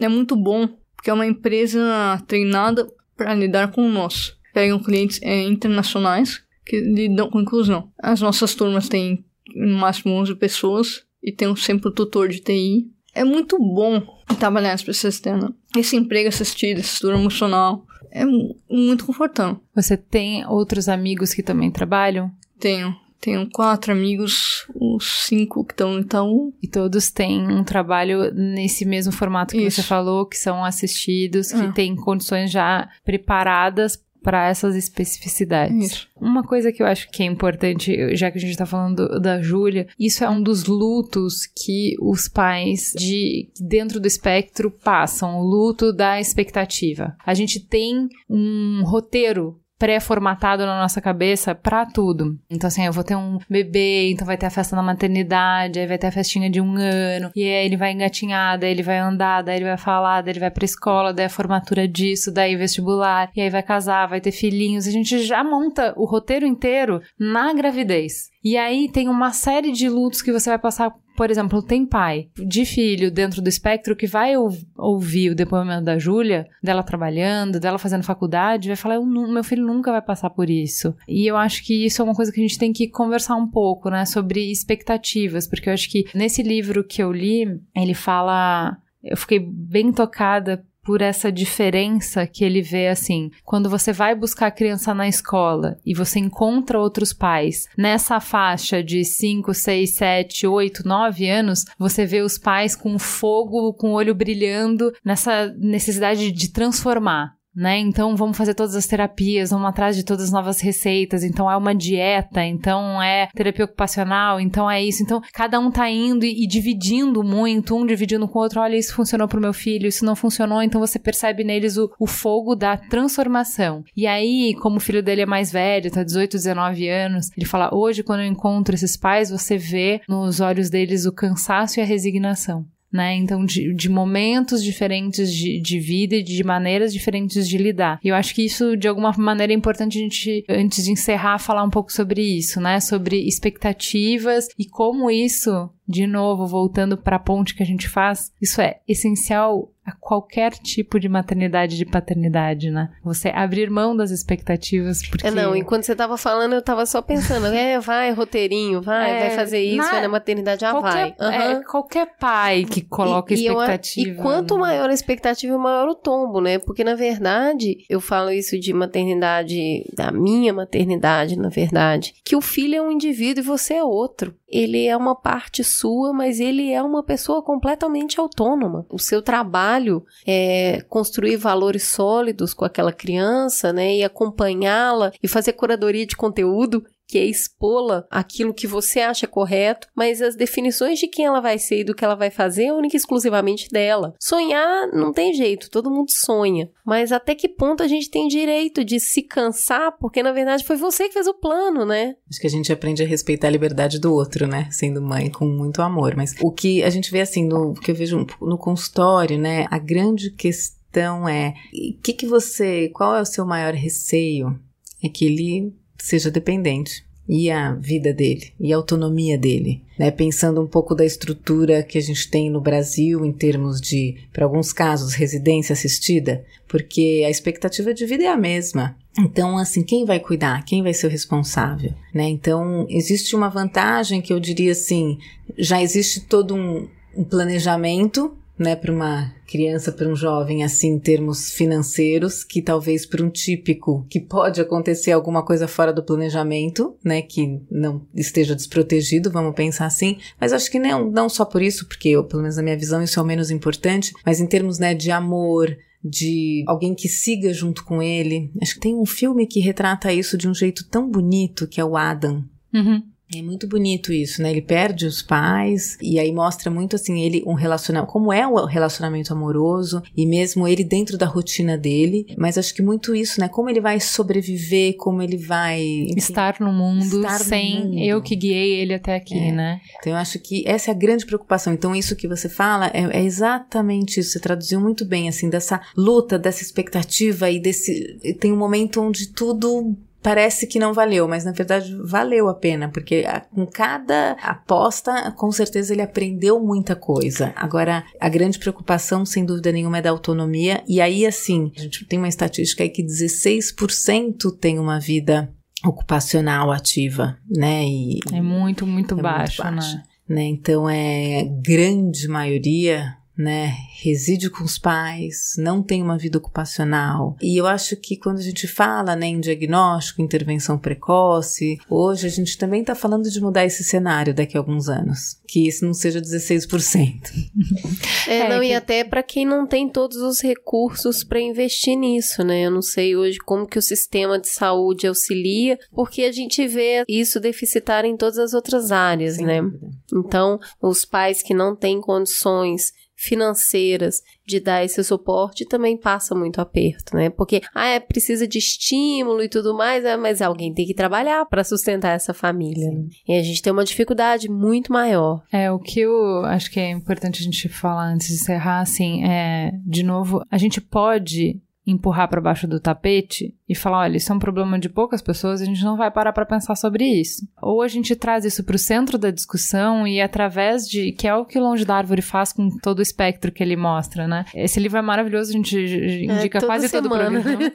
é muito bom, porque é uma empresa treinada para lidar com o nosso. Pegam clientes é, internacionais que lidam com inclusão. As nossas turmas têm no máximo 11 pessoas e tem sempre o tutor de TI é muito bom trabalhar nessa pessoa externa. Esse emprego assistido, essa estrutura emocional, é muito confortável.
Você tem outros amigos que também trabalham?
Tenho. Tenho quatro amigos, os cinco que estão no Itaú.
E todos têm um trabalho nesse mesmo formato que Isso. você falou, que são assistidos, que é. têm condições já preparadas para essas especificidades.
Isso.
Uma coisa que eu acho que é importante, já que a gente está falando da Júlia, isso é um dos lutos que os pais de dentro do espectro passam, o luto da expectativa. A gente tem um roteiro pré-formatado na nossa cabeça para tudo. Então, assim, eu vou ter um bebê, então vai ter a festa na maternidade, aí vai ter a festinha de um ano, e aí ele vai engatinhar, daí ele vai andar, daí ele vai falar, daí ele vai pra escola, daí a formatura disso, daí vestibular, e aí vai casar, vai ter filhinhos. A gente já monta o roteiro inteiro na gravidez. E aí tem uma série de lutos que você vai passar por exemplo, tem pai de filho dentro do espectro que vai ouvir o depoimento da Júlia, dela trabalhando, dela fazendo faculdade, vai falar: meu filho nunca vai passar por isso. E eu acho que isso é uma coisa que a gente tem que conversar um pouco, né, sobre expectativas, porque eu acho que nesse livro que eu li, ele fala. Eu fiquei bem tocada por essa diferença que ele vê assim. Quando você vai buscar a criança na escola e você encontra outros pais nessa faixa de 5, 6, 7, 8, 9 anos, você vê os pais com fogo, com o olho brilhando, nessa necessidade de transformar né? Então vamos fazer todas as terapias, vamos atrás de todas as novas receitas. Então é uma dieta, então é terapia ocupacional, então é isso. Então cada um tá indo e, e dividindo muito, um dividindo com o outro. Olha, isso funcionou pro meu filho, isso não funcionou. Então você percebe neles o, o fogo da transformação. E aí, como o filho dele é mais velho, tá 18, 19 anos, ele fala: hoje, quando eu encontro esses pais, você vê nos olhos deles o cansaço e a resignação né? Então, de, de momentos diferentes de, de, vida e de maneiras diferentes de lidar. E eu acho que isso, de alguma maneira, é importante a gente, antes de encerrar, falar um pouco sobre isso, né? Sobre expectativas e como isso de novo, voltando para a ponte que a gente faz, isso é essencial a qualquer tipo de maternidade de paternidade, né? Você abrir mão das expectativas, porque...
É, não, enquanto você tava falando, eu tava só pensando, é, (laughs) vai, roteirinho, vai, é, vai fazer isso, na, vai na maternidade, já
qualquer,
vai.
Uhum. É, qualquer pai que coloca e, expectativa.
E, eu, e quanto maior a expectativa, maior o tombo, né? Porque, na verdade, eu falo isso de maternidade, da minha maternidade, na verdade, que o filho é um indivíduo e você é outro. Ele é uma parte sua, mas ele é uma pessoa completamente autônoma. O seu trabalho é construir valores sólidos com aquela criança, né, e acompanhá-la e fazer curadoria de conteúdo que é expô-la aquilo que você acha correto, mas as definições de quem ela vai ser e do que ela vai fazer é única e exclusivamente dela. Sonhar não tem jeito, todo mundo sonha, mas até que ponto a gente tem direito de se cansar, porque na verdade foi você que fez o plano, né?
Acho que a gente aprende a respeitar a liberdade do outro, né? Sendo mãe com muito amor, mas o que a gente vê assim, no que eu vejo no consultório, né? A grande questão é, que que você, qual é o seu maior receio? É que ele seja dependente e a vida dele e a autonomia dele, né? Pensando um pouco da estrutura que a gente tem no Brasil em termos de, para alguns casos, residência assistida, porque a expectativa de vida é a mesma. Então, assim, quem vai cuidar? Quem vai ser o responsável? Né? Então, existe uma vantagem que eu diria assim: já existe todo um, um planejamento né, para uma criança, para um jovem, assim, em termos financeiros, que talvez para um típico, que pode acontecer alguma coisa fora do planejamento, né, que não esteja desprotegido, vamos pensar assim, mas acho que não, não só por isso, porque eu, pelo menos na minha visão, isso é o menos importante, mas em termos, né, de amor, de alguém que siga junto com ele. Acho que tem um filme que retrata isso de um jeito tão bonito, que é o Adam.
Uhum.
É muito bonito isso, né? Ele perde os pais e aí mostra muito assim ele um relacionamento, como é o relacionamento amoroso e mesmo ele dentro da rotina dele, mas acho que muito isso, né? Como ele vai sobreviver, como ele vai
enfim, estar no mundo estar sem no mundo. eu que guiei ele até aqui,
é.
né?
Então eu acho que essa é a grande preocupação. Então isso que você fala é, é exatamente isso. Você traduziu muito bem assim dessa luta, dessa expectativa e desse tem um momento onde tudo parece que não valeu, mas na verdade valeu a pena, porque a, com cada aposta, com certeza ele aprendeu muita coisa. Agora, a grande preocupação, sem dúvida nenhuma, é da autonomia, e aí, assim, a gente tem uma estatística aí que 16% tem uma vida ocupacional ativa, né? E
é muito, muito é baixo, muito
né? né? Então, é grande maioria né, reside com os pais, não tem uma vida ocupacional. E eu acho que quando a gente fala né, em diagnóstico, intervenção precoce, hoje a gente também está falando de mudar esse cenário daqui a alguns anos. Que isso não seja 16%. (laughs)
É, é não, que... e até para quem não tem todos os recursos para investir nisso, né? Eu não sei hoje como que o sistema de saúde auxilia, porque a gente vê isso deficitário em todas as outras áreas, Sem né? Dúvida. Então, os pais que não têm condições financeiras de dar esse suporte também passa muito aperto, né? Porque ah, é, precisa de estímulo e tudo mais, é, mas alguém tem que trabalhar para sustentar essa família. Né? E a gente tem uma dificuldade muito maior.
É, o que eu acho que é importante a gente falar antes de encerrar, assim, é, de novo, a gente pode empurrar para baixo do tapete e falar, olha, isso é um problema de poucas pessoas, a gente não vai parar para pensar sobre isso. Ou a gente traz isso para o centro da discussão e através de que é o que Longe da Árvore faz com todo o espectro que ele mostra, né? Esse livro é maravilhoso, a gente indica é, quase semana. todo o programa.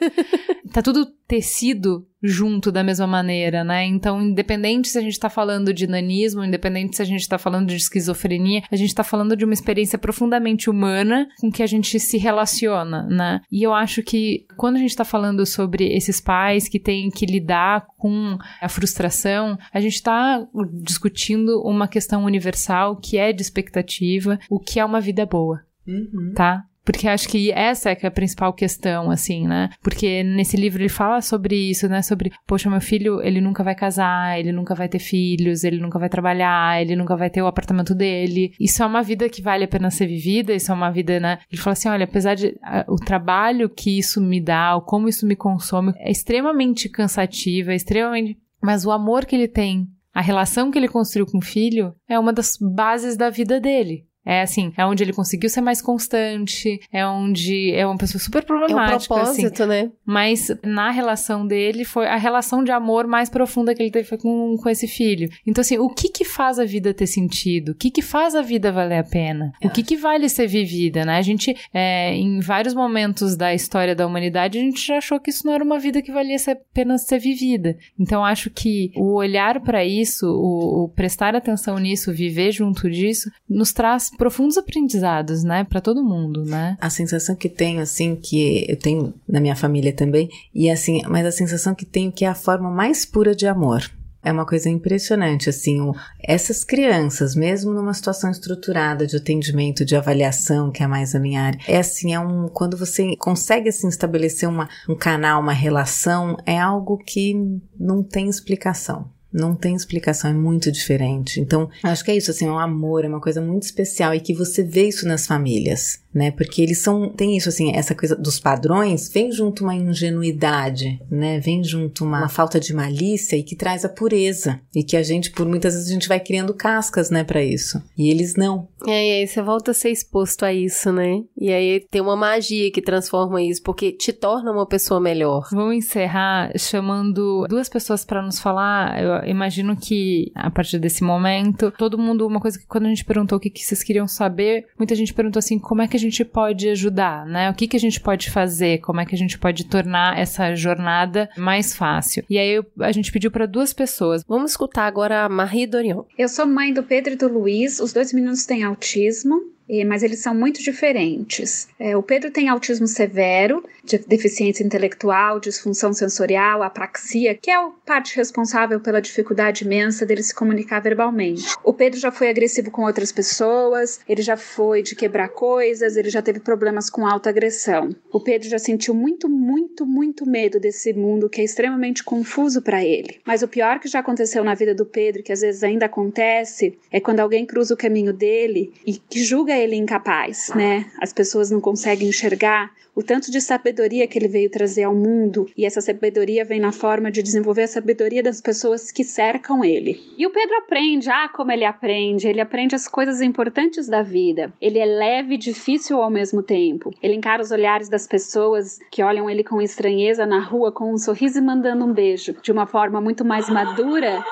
tá tudo tecido junto da mesma maneira, né? Então, independente se a gente tá falando de nanismo, independente se a gente tá falando de esquizofrenia, a gente tá falando de uma experiência profundamente humana com que a gente se relaciona, né? E eu acho que quando a gente tá falando sobre esses pais que têm que lidar com a frustração, a gente tá discutindo uma questão universal que é de expectativa, o que é uma vida boa.
Uhum.
Tá? Porque acho que essa é, que é a principal questão, assim, né? Porque nesse livro ele fala sobre isso, né? Sobre, poxa, meu filho, ele nunca vai casar, ele nunca vai ter filhos, ele nunca vai trabalhar, ele nunca vai ter o apartamento dele. Isso é uma vida que vale a pena ser vivida, isso é uma vida, né? Ele fala assim: olha, apesar de a, o trabalho que isso me dá, o como isso me consome, é extremamente cansativo, é extremamente. Mas o amor que ele tem a relação que ele construiu com o filho é uma das bases da vida dele. É assim, é onde ele conseguiu ser mais constante, é onde é uma pessoa super problemática.
É um propósito,
assim.
né?
Mas na relação dele foi a relação de amor mais profunda que ele teve com, com esse filho. Então, assim, o que que faz a vida ter sentido? O que que faz a vida valer a pena? O que que vale ser vivida, né? A gente, é, em vários momentos da história da humanidade, a gente já achou que isso não era uma vida que valia ser, apenas ser vivida. Então, acho que o olhar para isso, o, o prestar atenção nisso, viver junto disso, nos traz profundos aprendizados, né, para todo mundo, né?
A sensação que tenho, assim, que eu tenho na minha família também, e assim, mas a sensação que tenho que é a forma mais pura de amor. É uma coisa impressionante, assim, o, essas crianças, mesmo numa situação estruturada de atendimento, de avaliação, que é mais a minha área, é assim, é um, quando você consegue, assim, estabelecer uma, um canal, uma relação, é algo que não tem explicação. Não tem explicação, é muito diferente. Então, acho que é isso, assim, é um amor, é uma coisa muito especial e que você vê isso nas famílias né? Porque eles são, tem isso assim, essa coisa dos padrões, vem junto uma ingenuidade, né? Vem junto uma, uma, falta de malícia e que traz a pureza e que a gente, por muitas vezes, a gente vai criando cascas, né, para isso. E eles não.
É, e aí você volta a ser exposto a isso, né? E aí tem uma magia que transforma isso, porque te torna uma pessoa melhor.
Vamos encerrar chamando duas pessoas para nos falar. Eu imagino que a partir desse momento, todo mundo, uma coisa que quando a gente perguntou o que, que vocês queriam saber, muita gente perguntou assim, como é que a gente pode ajudar, né? O que, que a gente pode fazer? Como é que a gente pode tornar essa jornada mais fácil? E aí a gente pediu para duas pessoas.
Vamos escutar agora a Marie Dorion.
Eu sou mãe do Pedro e do Luiz. Os dois meninos têm autismo mas eles são muito diferentes. É, o Pedro tem autismo severo, de deficiência intelectual, disfunção sensorial, apraxia, que é a parte responsável pela dificuldade imensa dele se comunicar verbalmente. O Pedro já foi agressivo com outras pessoas, ele já foi de quebrar coisas, ele já teve problemas com alta agressão. O Pedro já sentiu muito, muito, muito medo desse mundo que é extremamente confuso para ele. Mas o pior que já aconteceu na vida do Pedro, que às vezes ainda acontece, é quando alguém cruza o caminho dele e que julga ele incapaz, né? As pessoas não conseguem enxergar o tanto de sabedoria que ele veio trazer ao mundo, e essa sabedoria vem na forma de desenvolver a sabedoria das pessoas que cercam ele. E o Pedro aprende, ah, como ele aprende, ele aprende as coisas importantes da vida. Ele é leve e difícil ao mesmo tempo. Ele encara os olhares das pessoas que olham ele com estranheza na rua com um sorriso e mandando um beijo, de uma forma muito mais madura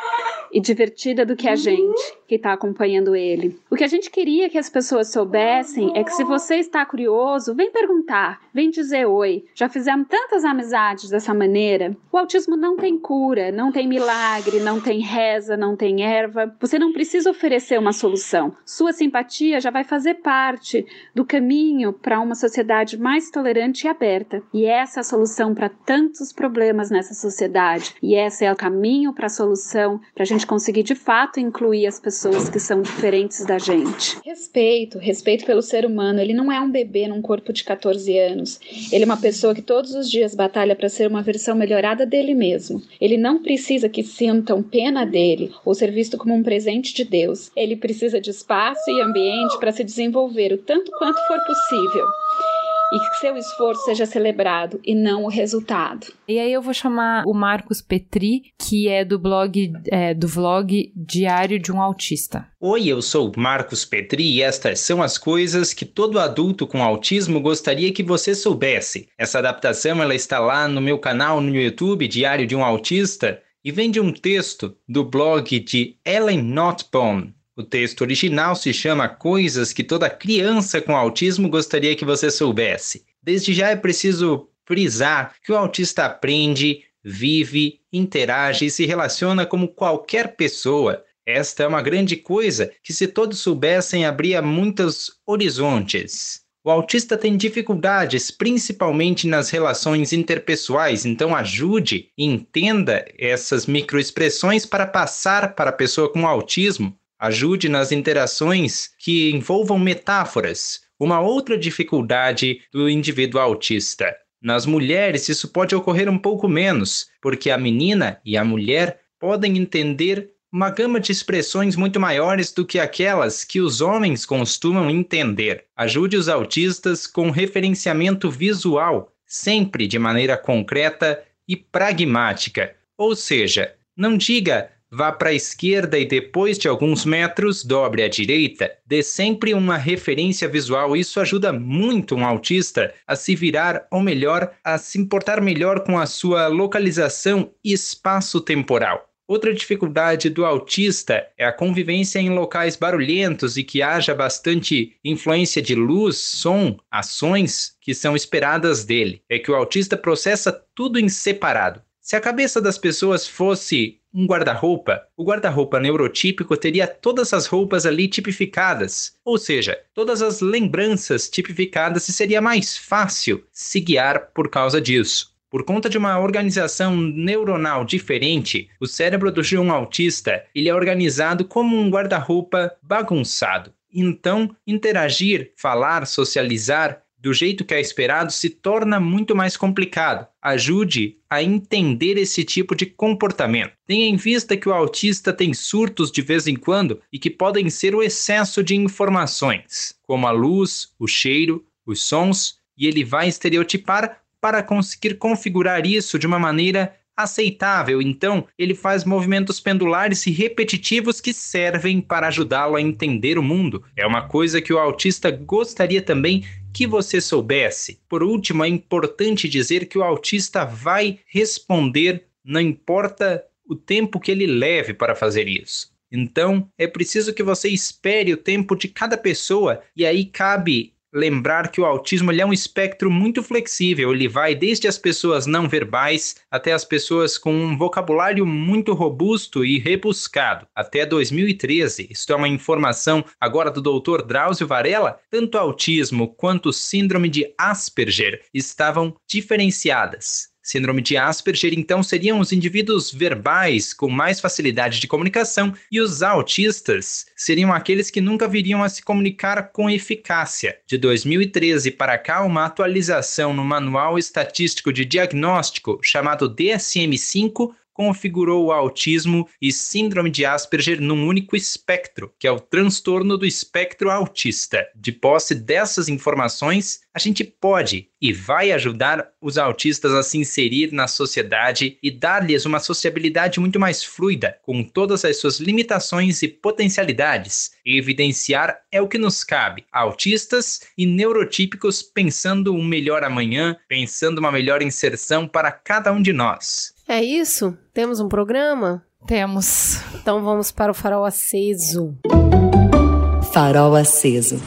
e divertida do que a gente que está acompanhando ele. O que a gente queria que as pessoas soubessem é que se você está curioso, vem perguntar, vem dizer oi. Já fizemos tantas amizades dessa maneira. O autismo não tem cura, não tem milagre, não tem reza, não tem erva. Você não precisa oferecer uma solução. Sua simpatia já vai fazer parte do caminho para uma sociedade mais tolerante e aberta. E essa é a solução para tantos problemas nessa sociedade. E esse é o caminho para a solução para a gente conseguir de fato incluir as pessoas que são diferentes da gente. Respeito, respeito pelo ser humano. Ele não é um bebê num corpo de 14 anos. Ele é uma pessoa que todos os dias batalha para ser uma versão melhorada dele mesmo. Ele não precisa que sintam pena dele ou ser visto como um presente de Deus. Ele precisa de espaço e ambiente para se desenvolver o tanto quanto for possível e que seu esforço seja celebrado e não o resultado.
E aí eu vou chamar o Marcos Petri, que é do blog é, do vlog Diário de um Autista.
Oi, eu sou Marcos Petri e estas são as coisas que todo adulto com autismo gostaria que você soubesse. Essa adaptação ela está lá no meu canal no YouTube Diário de um Autista e vem de um texto do blog de Ellen Notbone. O texto original se chama Coisas que toda criança com autismo gostaria que você soubesse. Desde já é preciso frisar que o autista aprende, vive, interage e se relaciona como qualquer pessoa. Esta é uma grande coisa que, se todos soubessem, abria muitos horizontes. O autista tem dificuldades, principalmente nas relações interpessoais, então ajude entenda essas microexpressões para passar para a pessoa com autismo Ajude nas interações que envolvam metáforas. Uma outra dificuldade do indivíduo autista. Nas mulheres, isso pode ocorrer um pouco menos, porque a menina e a mulher podem entender uma gama de expressões muito maiores do que aquelas que os homens costumam entender. Ajude os autistas com referenciamento visual, sempre de maneira concreta e pragmática. Ou seja, não diga vá para a esquerda e depois de alguns metros dobre à direita. Dê sempre uma referência visual. Isso ajuda muito um autista a se virar, ou melhor, a se importar melhor com a sua localização espaço-temporal. Outra dificuldade do autista é a convivência em locais barulhentos e que haja bastante influência de luz, som, ações que são esperadas dele. É que o autista processa tudo em separado. Se a cabeça das pessoas fosse um guarda-roupa, o guarda-roupa neurotípico teria todas as roupas ali tipificadas, ou seja, todas as lembranças tipificadas e seria mais fácil se guiar por causa disso. Por conta de uma organização neuronal diferente, o cérebro do um autista ele é organizado como um guarda-roupa bagunçado. Então, interagir, falar, socializar do jeito que é esperado se torna muito mais complicado. Ajude a entender esse tipo de comportamento. Tenha em vista que o autista tem surtos de vez em quando e que podem ser o excesso de informações, como a luz, o cheiro, os sons, e ele vai estereotipar para conseguir configurar isso de uma maneira aceitável. Então, ele faz movimentos pendulares e repetitivos que servem para ajudá-lo a entender o mundo. É uma coisa que o autista gostaria também que você soubesse. Por último, é importante dizer que o autista vai responder, não importa o tempo que ele leve para fazer isso. Então, é preciso que você espere o tempo de cada pessoa e aí cabe lembrar que o autismo é um espectro muito flexível. Ele vai desde as pessoas não verbais até as pessoas com um vocabulário muito robusto e rebuscado. Até 2013, isto é uma informação agora do Dr. Drauzio Varela, tanto autismo quanto síndrome de Asperger estavam diferenciadas. Síndrome de Asperger, então, seriam os indivíduos verbais com mais facilidade de comunicação e os autistas seriam aqueles que nunca viriam a se comunicar com eficácia. De 2013 para cá, uma atualização no Manual Estatístico de Diagnóstico, chamado DSM-5, configurou o autismo e síndrome de Asperger num único espectro, que é o transtorno do espectro autista. De posse dessas informações, a gente pode e vai ajudar os autistas a se inserir na sociedade e dar-lhes uma sociabilidade muito mais fluida, com todas as suas limitações e potencialidades. E evidenciar é o que nos cabe, autistas e neurotípicos pensando um melhor amanhã, pensando uma melhor inserção para cada um de nós.
É isso? Temos um programa?
Temos.
Então vamos para o farol aceso.
Farol aceso.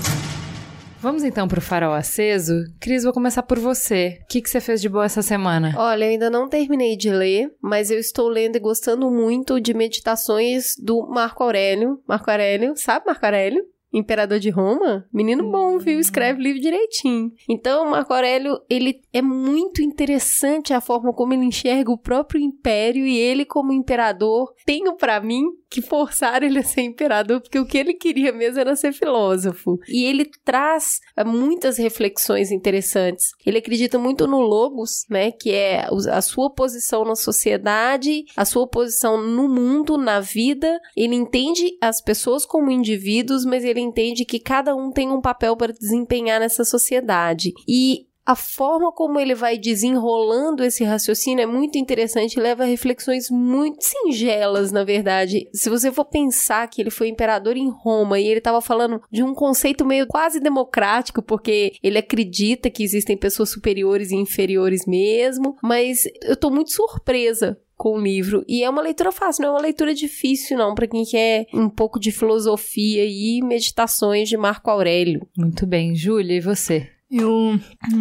Vamos então para o farol aceso? Cris, vou começar por você. O que, que você fez de boa essa semana?
Olha, eu ainda não terminei de ler, mas eu estou lendo e gostando muito de meditações do Marco Aurélio. Marco Aurélio, sabe Marco Aurélio? Imperador de Roma, menino bom, viu? Escreve livro direitinho. Então, Marco Aurélio, ele é muito interessante a forma como ele enxerga o próprio império e ele como imperador. Tenho para mim que forçaram ele a ser imperador, porque o que ele queria mesmo era ser filósofo. E ele traz eh, muitas reflexões interessantes. Ele acredita muito no logos, né, que é a sua posição na sociedade, a sua posição no mundo, na vida. Ele entende as pessoas como indivíduos, mas ele entende que cada um tem um papel para desempenhar nessa sociedade. E a forma como ele vai desenrolando esse raciocínio é muito interessante, leva a reflexões muito singelas, na verdade. Se você for pensar que ele foi imperador em Roma e ele estava falando de um conceito meio quase democrático, porque ele acredita que existem pessoas superiores e inferiores mesmo, mas eu tô muito surpresa com o livro. E é uma leitura fácil, não é uma leitura difícil, não, para quem quer um pouco de filosofia e meditações de Marco Aurélio.
Muito bem, Júlia, e você?
Eu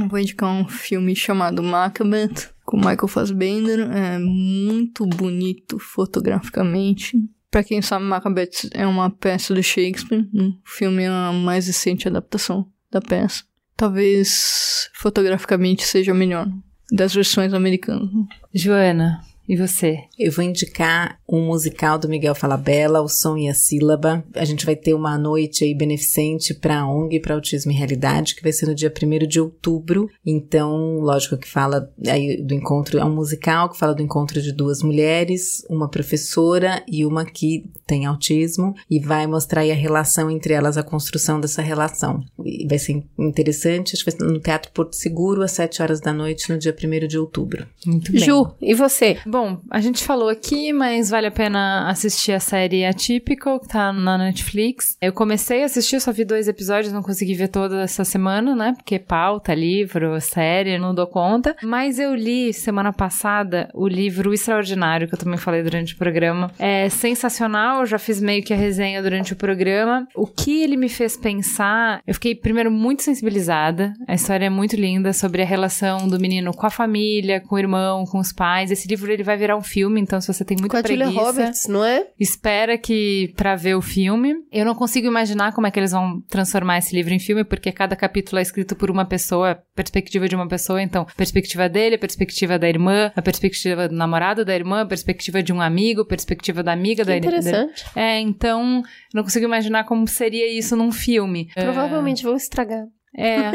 vou indicar um filme chamado Macbeth, com Michael Fassbender. É muito bonito fotograficamente. Para quem sabe, Macbeth é uma peça do Shakespeare. O filme é a mais recente adaptação da peça. Talvez fotograficamente seja melhor das versões americanas.
Joana, E você?
Eu vou indicar um musical do Miguel Falabella, O Som e a Sílaba. A gente vai ter uma noite aí beneficente para a ONG para Autismo e Realidade, que vai ser no dia 1 de outubro. Então, lógico que fala aí do encontro, é um musical que fala do encontro de duas mulheres, uma professora e uma que tem autismo, e vai mostrar aí a relação entre elas, a construção dessa relação. E vai ser interessante, acho que vai ser no Teatro Porto Seguro, às 7 horas da noite, no dia 1 de outubro.
Muito bem.
Ju, e você?
Bom, a gente falou aqui, mas vale a pena assistir a série Atypical, que tá na Netflix. Eu comecei a assistir, só vi dois episódios, não consegui ver toda essa semana, né? Porque pauta, livro, série, não dou conta. Mas eu li semana passada o livro Extraordinário, que eu também falei durante o programa. É sensacional, já fiz meio que a resenha durante o programa. O que ele me fez pensar, eu fiquei primeiro muito sensibilizada. A história é muito linda sobre a relação do menino com a família, com o irmão, com os pais. Esse livro ele vai virar um filme, então se você tem muita
Com
preguiça,
Roberts, não é?
espera que para ver o filme. Eu não consigo imaginar como é que eles vão transformar esse livro em filme, porque cada capítulo é escrito por uma pessoa, perspectiva de uma pessoa, então perspectiva dele, perspectiva da irmã, a perspectiva do namorado da irmã, a perspectiva de um amigo, perspectiva da amiga
Que
da
interessante.
da- É, então não consigo imaginar como seria isso num filme.
Provavelmente vou estragar.
É.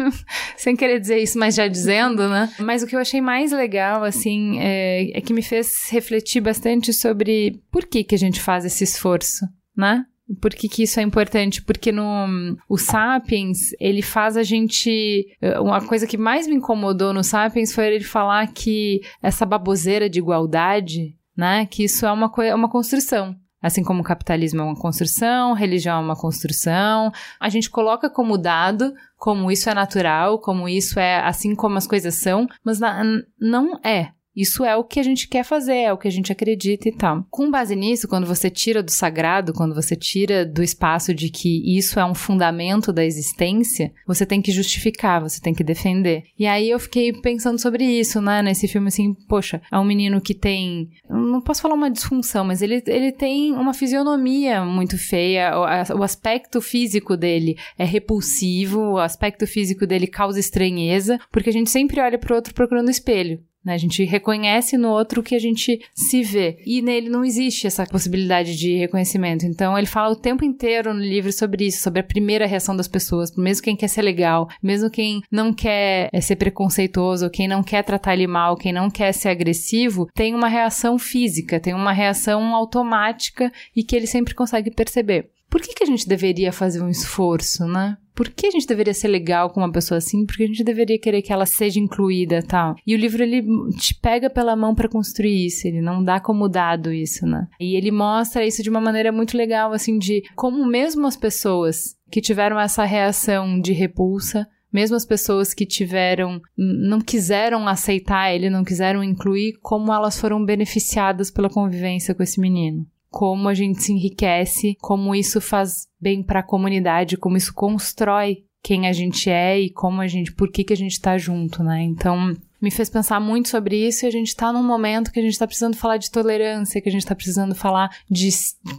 (laughs) Sem querer dizer isso, mas já dizendo, né? Mas o que eu achei mais legal, assim, é, é que me fez refletir bastante sobre por que, que a gente faz esse esforço, né? Por que, que isso é importante? Porque no o Sapiens, ele faz a gente. eh, Uma coisa que mais me incomodou no Sapiens foi ele falar que essa baboseira de igualdade, né? Que isso é uma, é uma construção. Assim como o capitalismo é uma construção, religião é uma construção, a gente coloca como dado, como isso é natural, como isso é assim como as coisas são, mas na- não é. Isso é o que a gente quer fazer, é o que a gente acredita e tal. Com base nisso, quando você tira do sagrado, quando você tira do espaço de que isso é um fundamento da existência, você tem que justificar, você tem que defender. E aí eu fiquei pensando sobre isso, né? Nesse filme, assim, poxa, é um menino que tem. Não posso falar uma disfunção, mas ele, ele tem uma fisionomia muito feia. O, o aspecto físico dele é repulsivo, o aspecto físico dele causa estranheza, porque a gente sempre olha pro outro procurando espelho. Né? A gente reconhece no outro que a gente se vê. E nele não existe essa possibilidade de reconhecimento. Então ele fala o tempo inteiro no livro sobre isso, sobre a primeira reação das pessoas. Mesmo quem quer ser legal, mesmo quem não quer eh, ser preconceituoso, quem não quer tratar ele mal, quem não quer ser agressivo, tem uma reação física, tem uma reação automática e que ele sempre consegue perceber. Por que, que a gente deveria fazer um esforço, né? Por que a gente deveria ser legal com uma pessoa assim? Porque a gente deveria querer que ela seja incluída tal. E o livro ele te pega pela mão para construir isso, ele não dá como dado isso, né? E ele mostra isso de uma maneira muito legal, assim, de como mesmo as pessoas que tiveram essa reação de repulsa, mesmo as pessoas que tiveram, não quiseram aceitar ele, não quiseram incluir, como elas foram beneficiadas pela convivência com esse menino como a gente se enriquece, como isso faz bem para a comunidade, como isso constrói quem a gente é e como a gente, por que que a gente tá junto, né? Então, me fez pensar muito sobre isso e a gente tá num momento que a gente tá precisando falar de tolerância, que a gente tá precisando falar de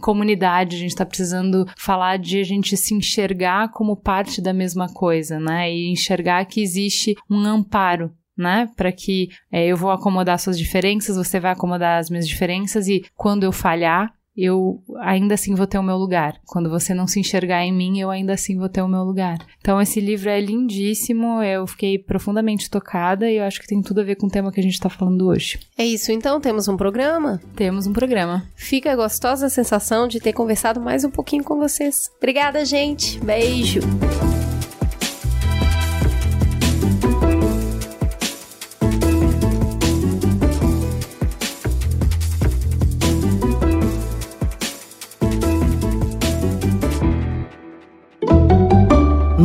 comunidade, a gente tá precisando falar de a gente se enxergar como parte da mesma coisa, né? E enxergar que existe um amparo né? Para que é, eu vou acomodar suas diferenças, você vai acomodar as minhas diferenças e quando eu falhar, eu ainda assim vou ter o meu lugar. Quando você não se enxergar em mim, eu ainda assim vou ter o meu lugar. Então esse livro é lindíssimo, eu fiquei profundamente tocada e eu acho que tem tudo a ver com o tema que a gente tá falando hoje.
É isso, então temos um programa?
Temos um programa.
Fica a gostosa sensação de ter conversado mais um pouquinho com vocês. Obrigada, gente. Beijo.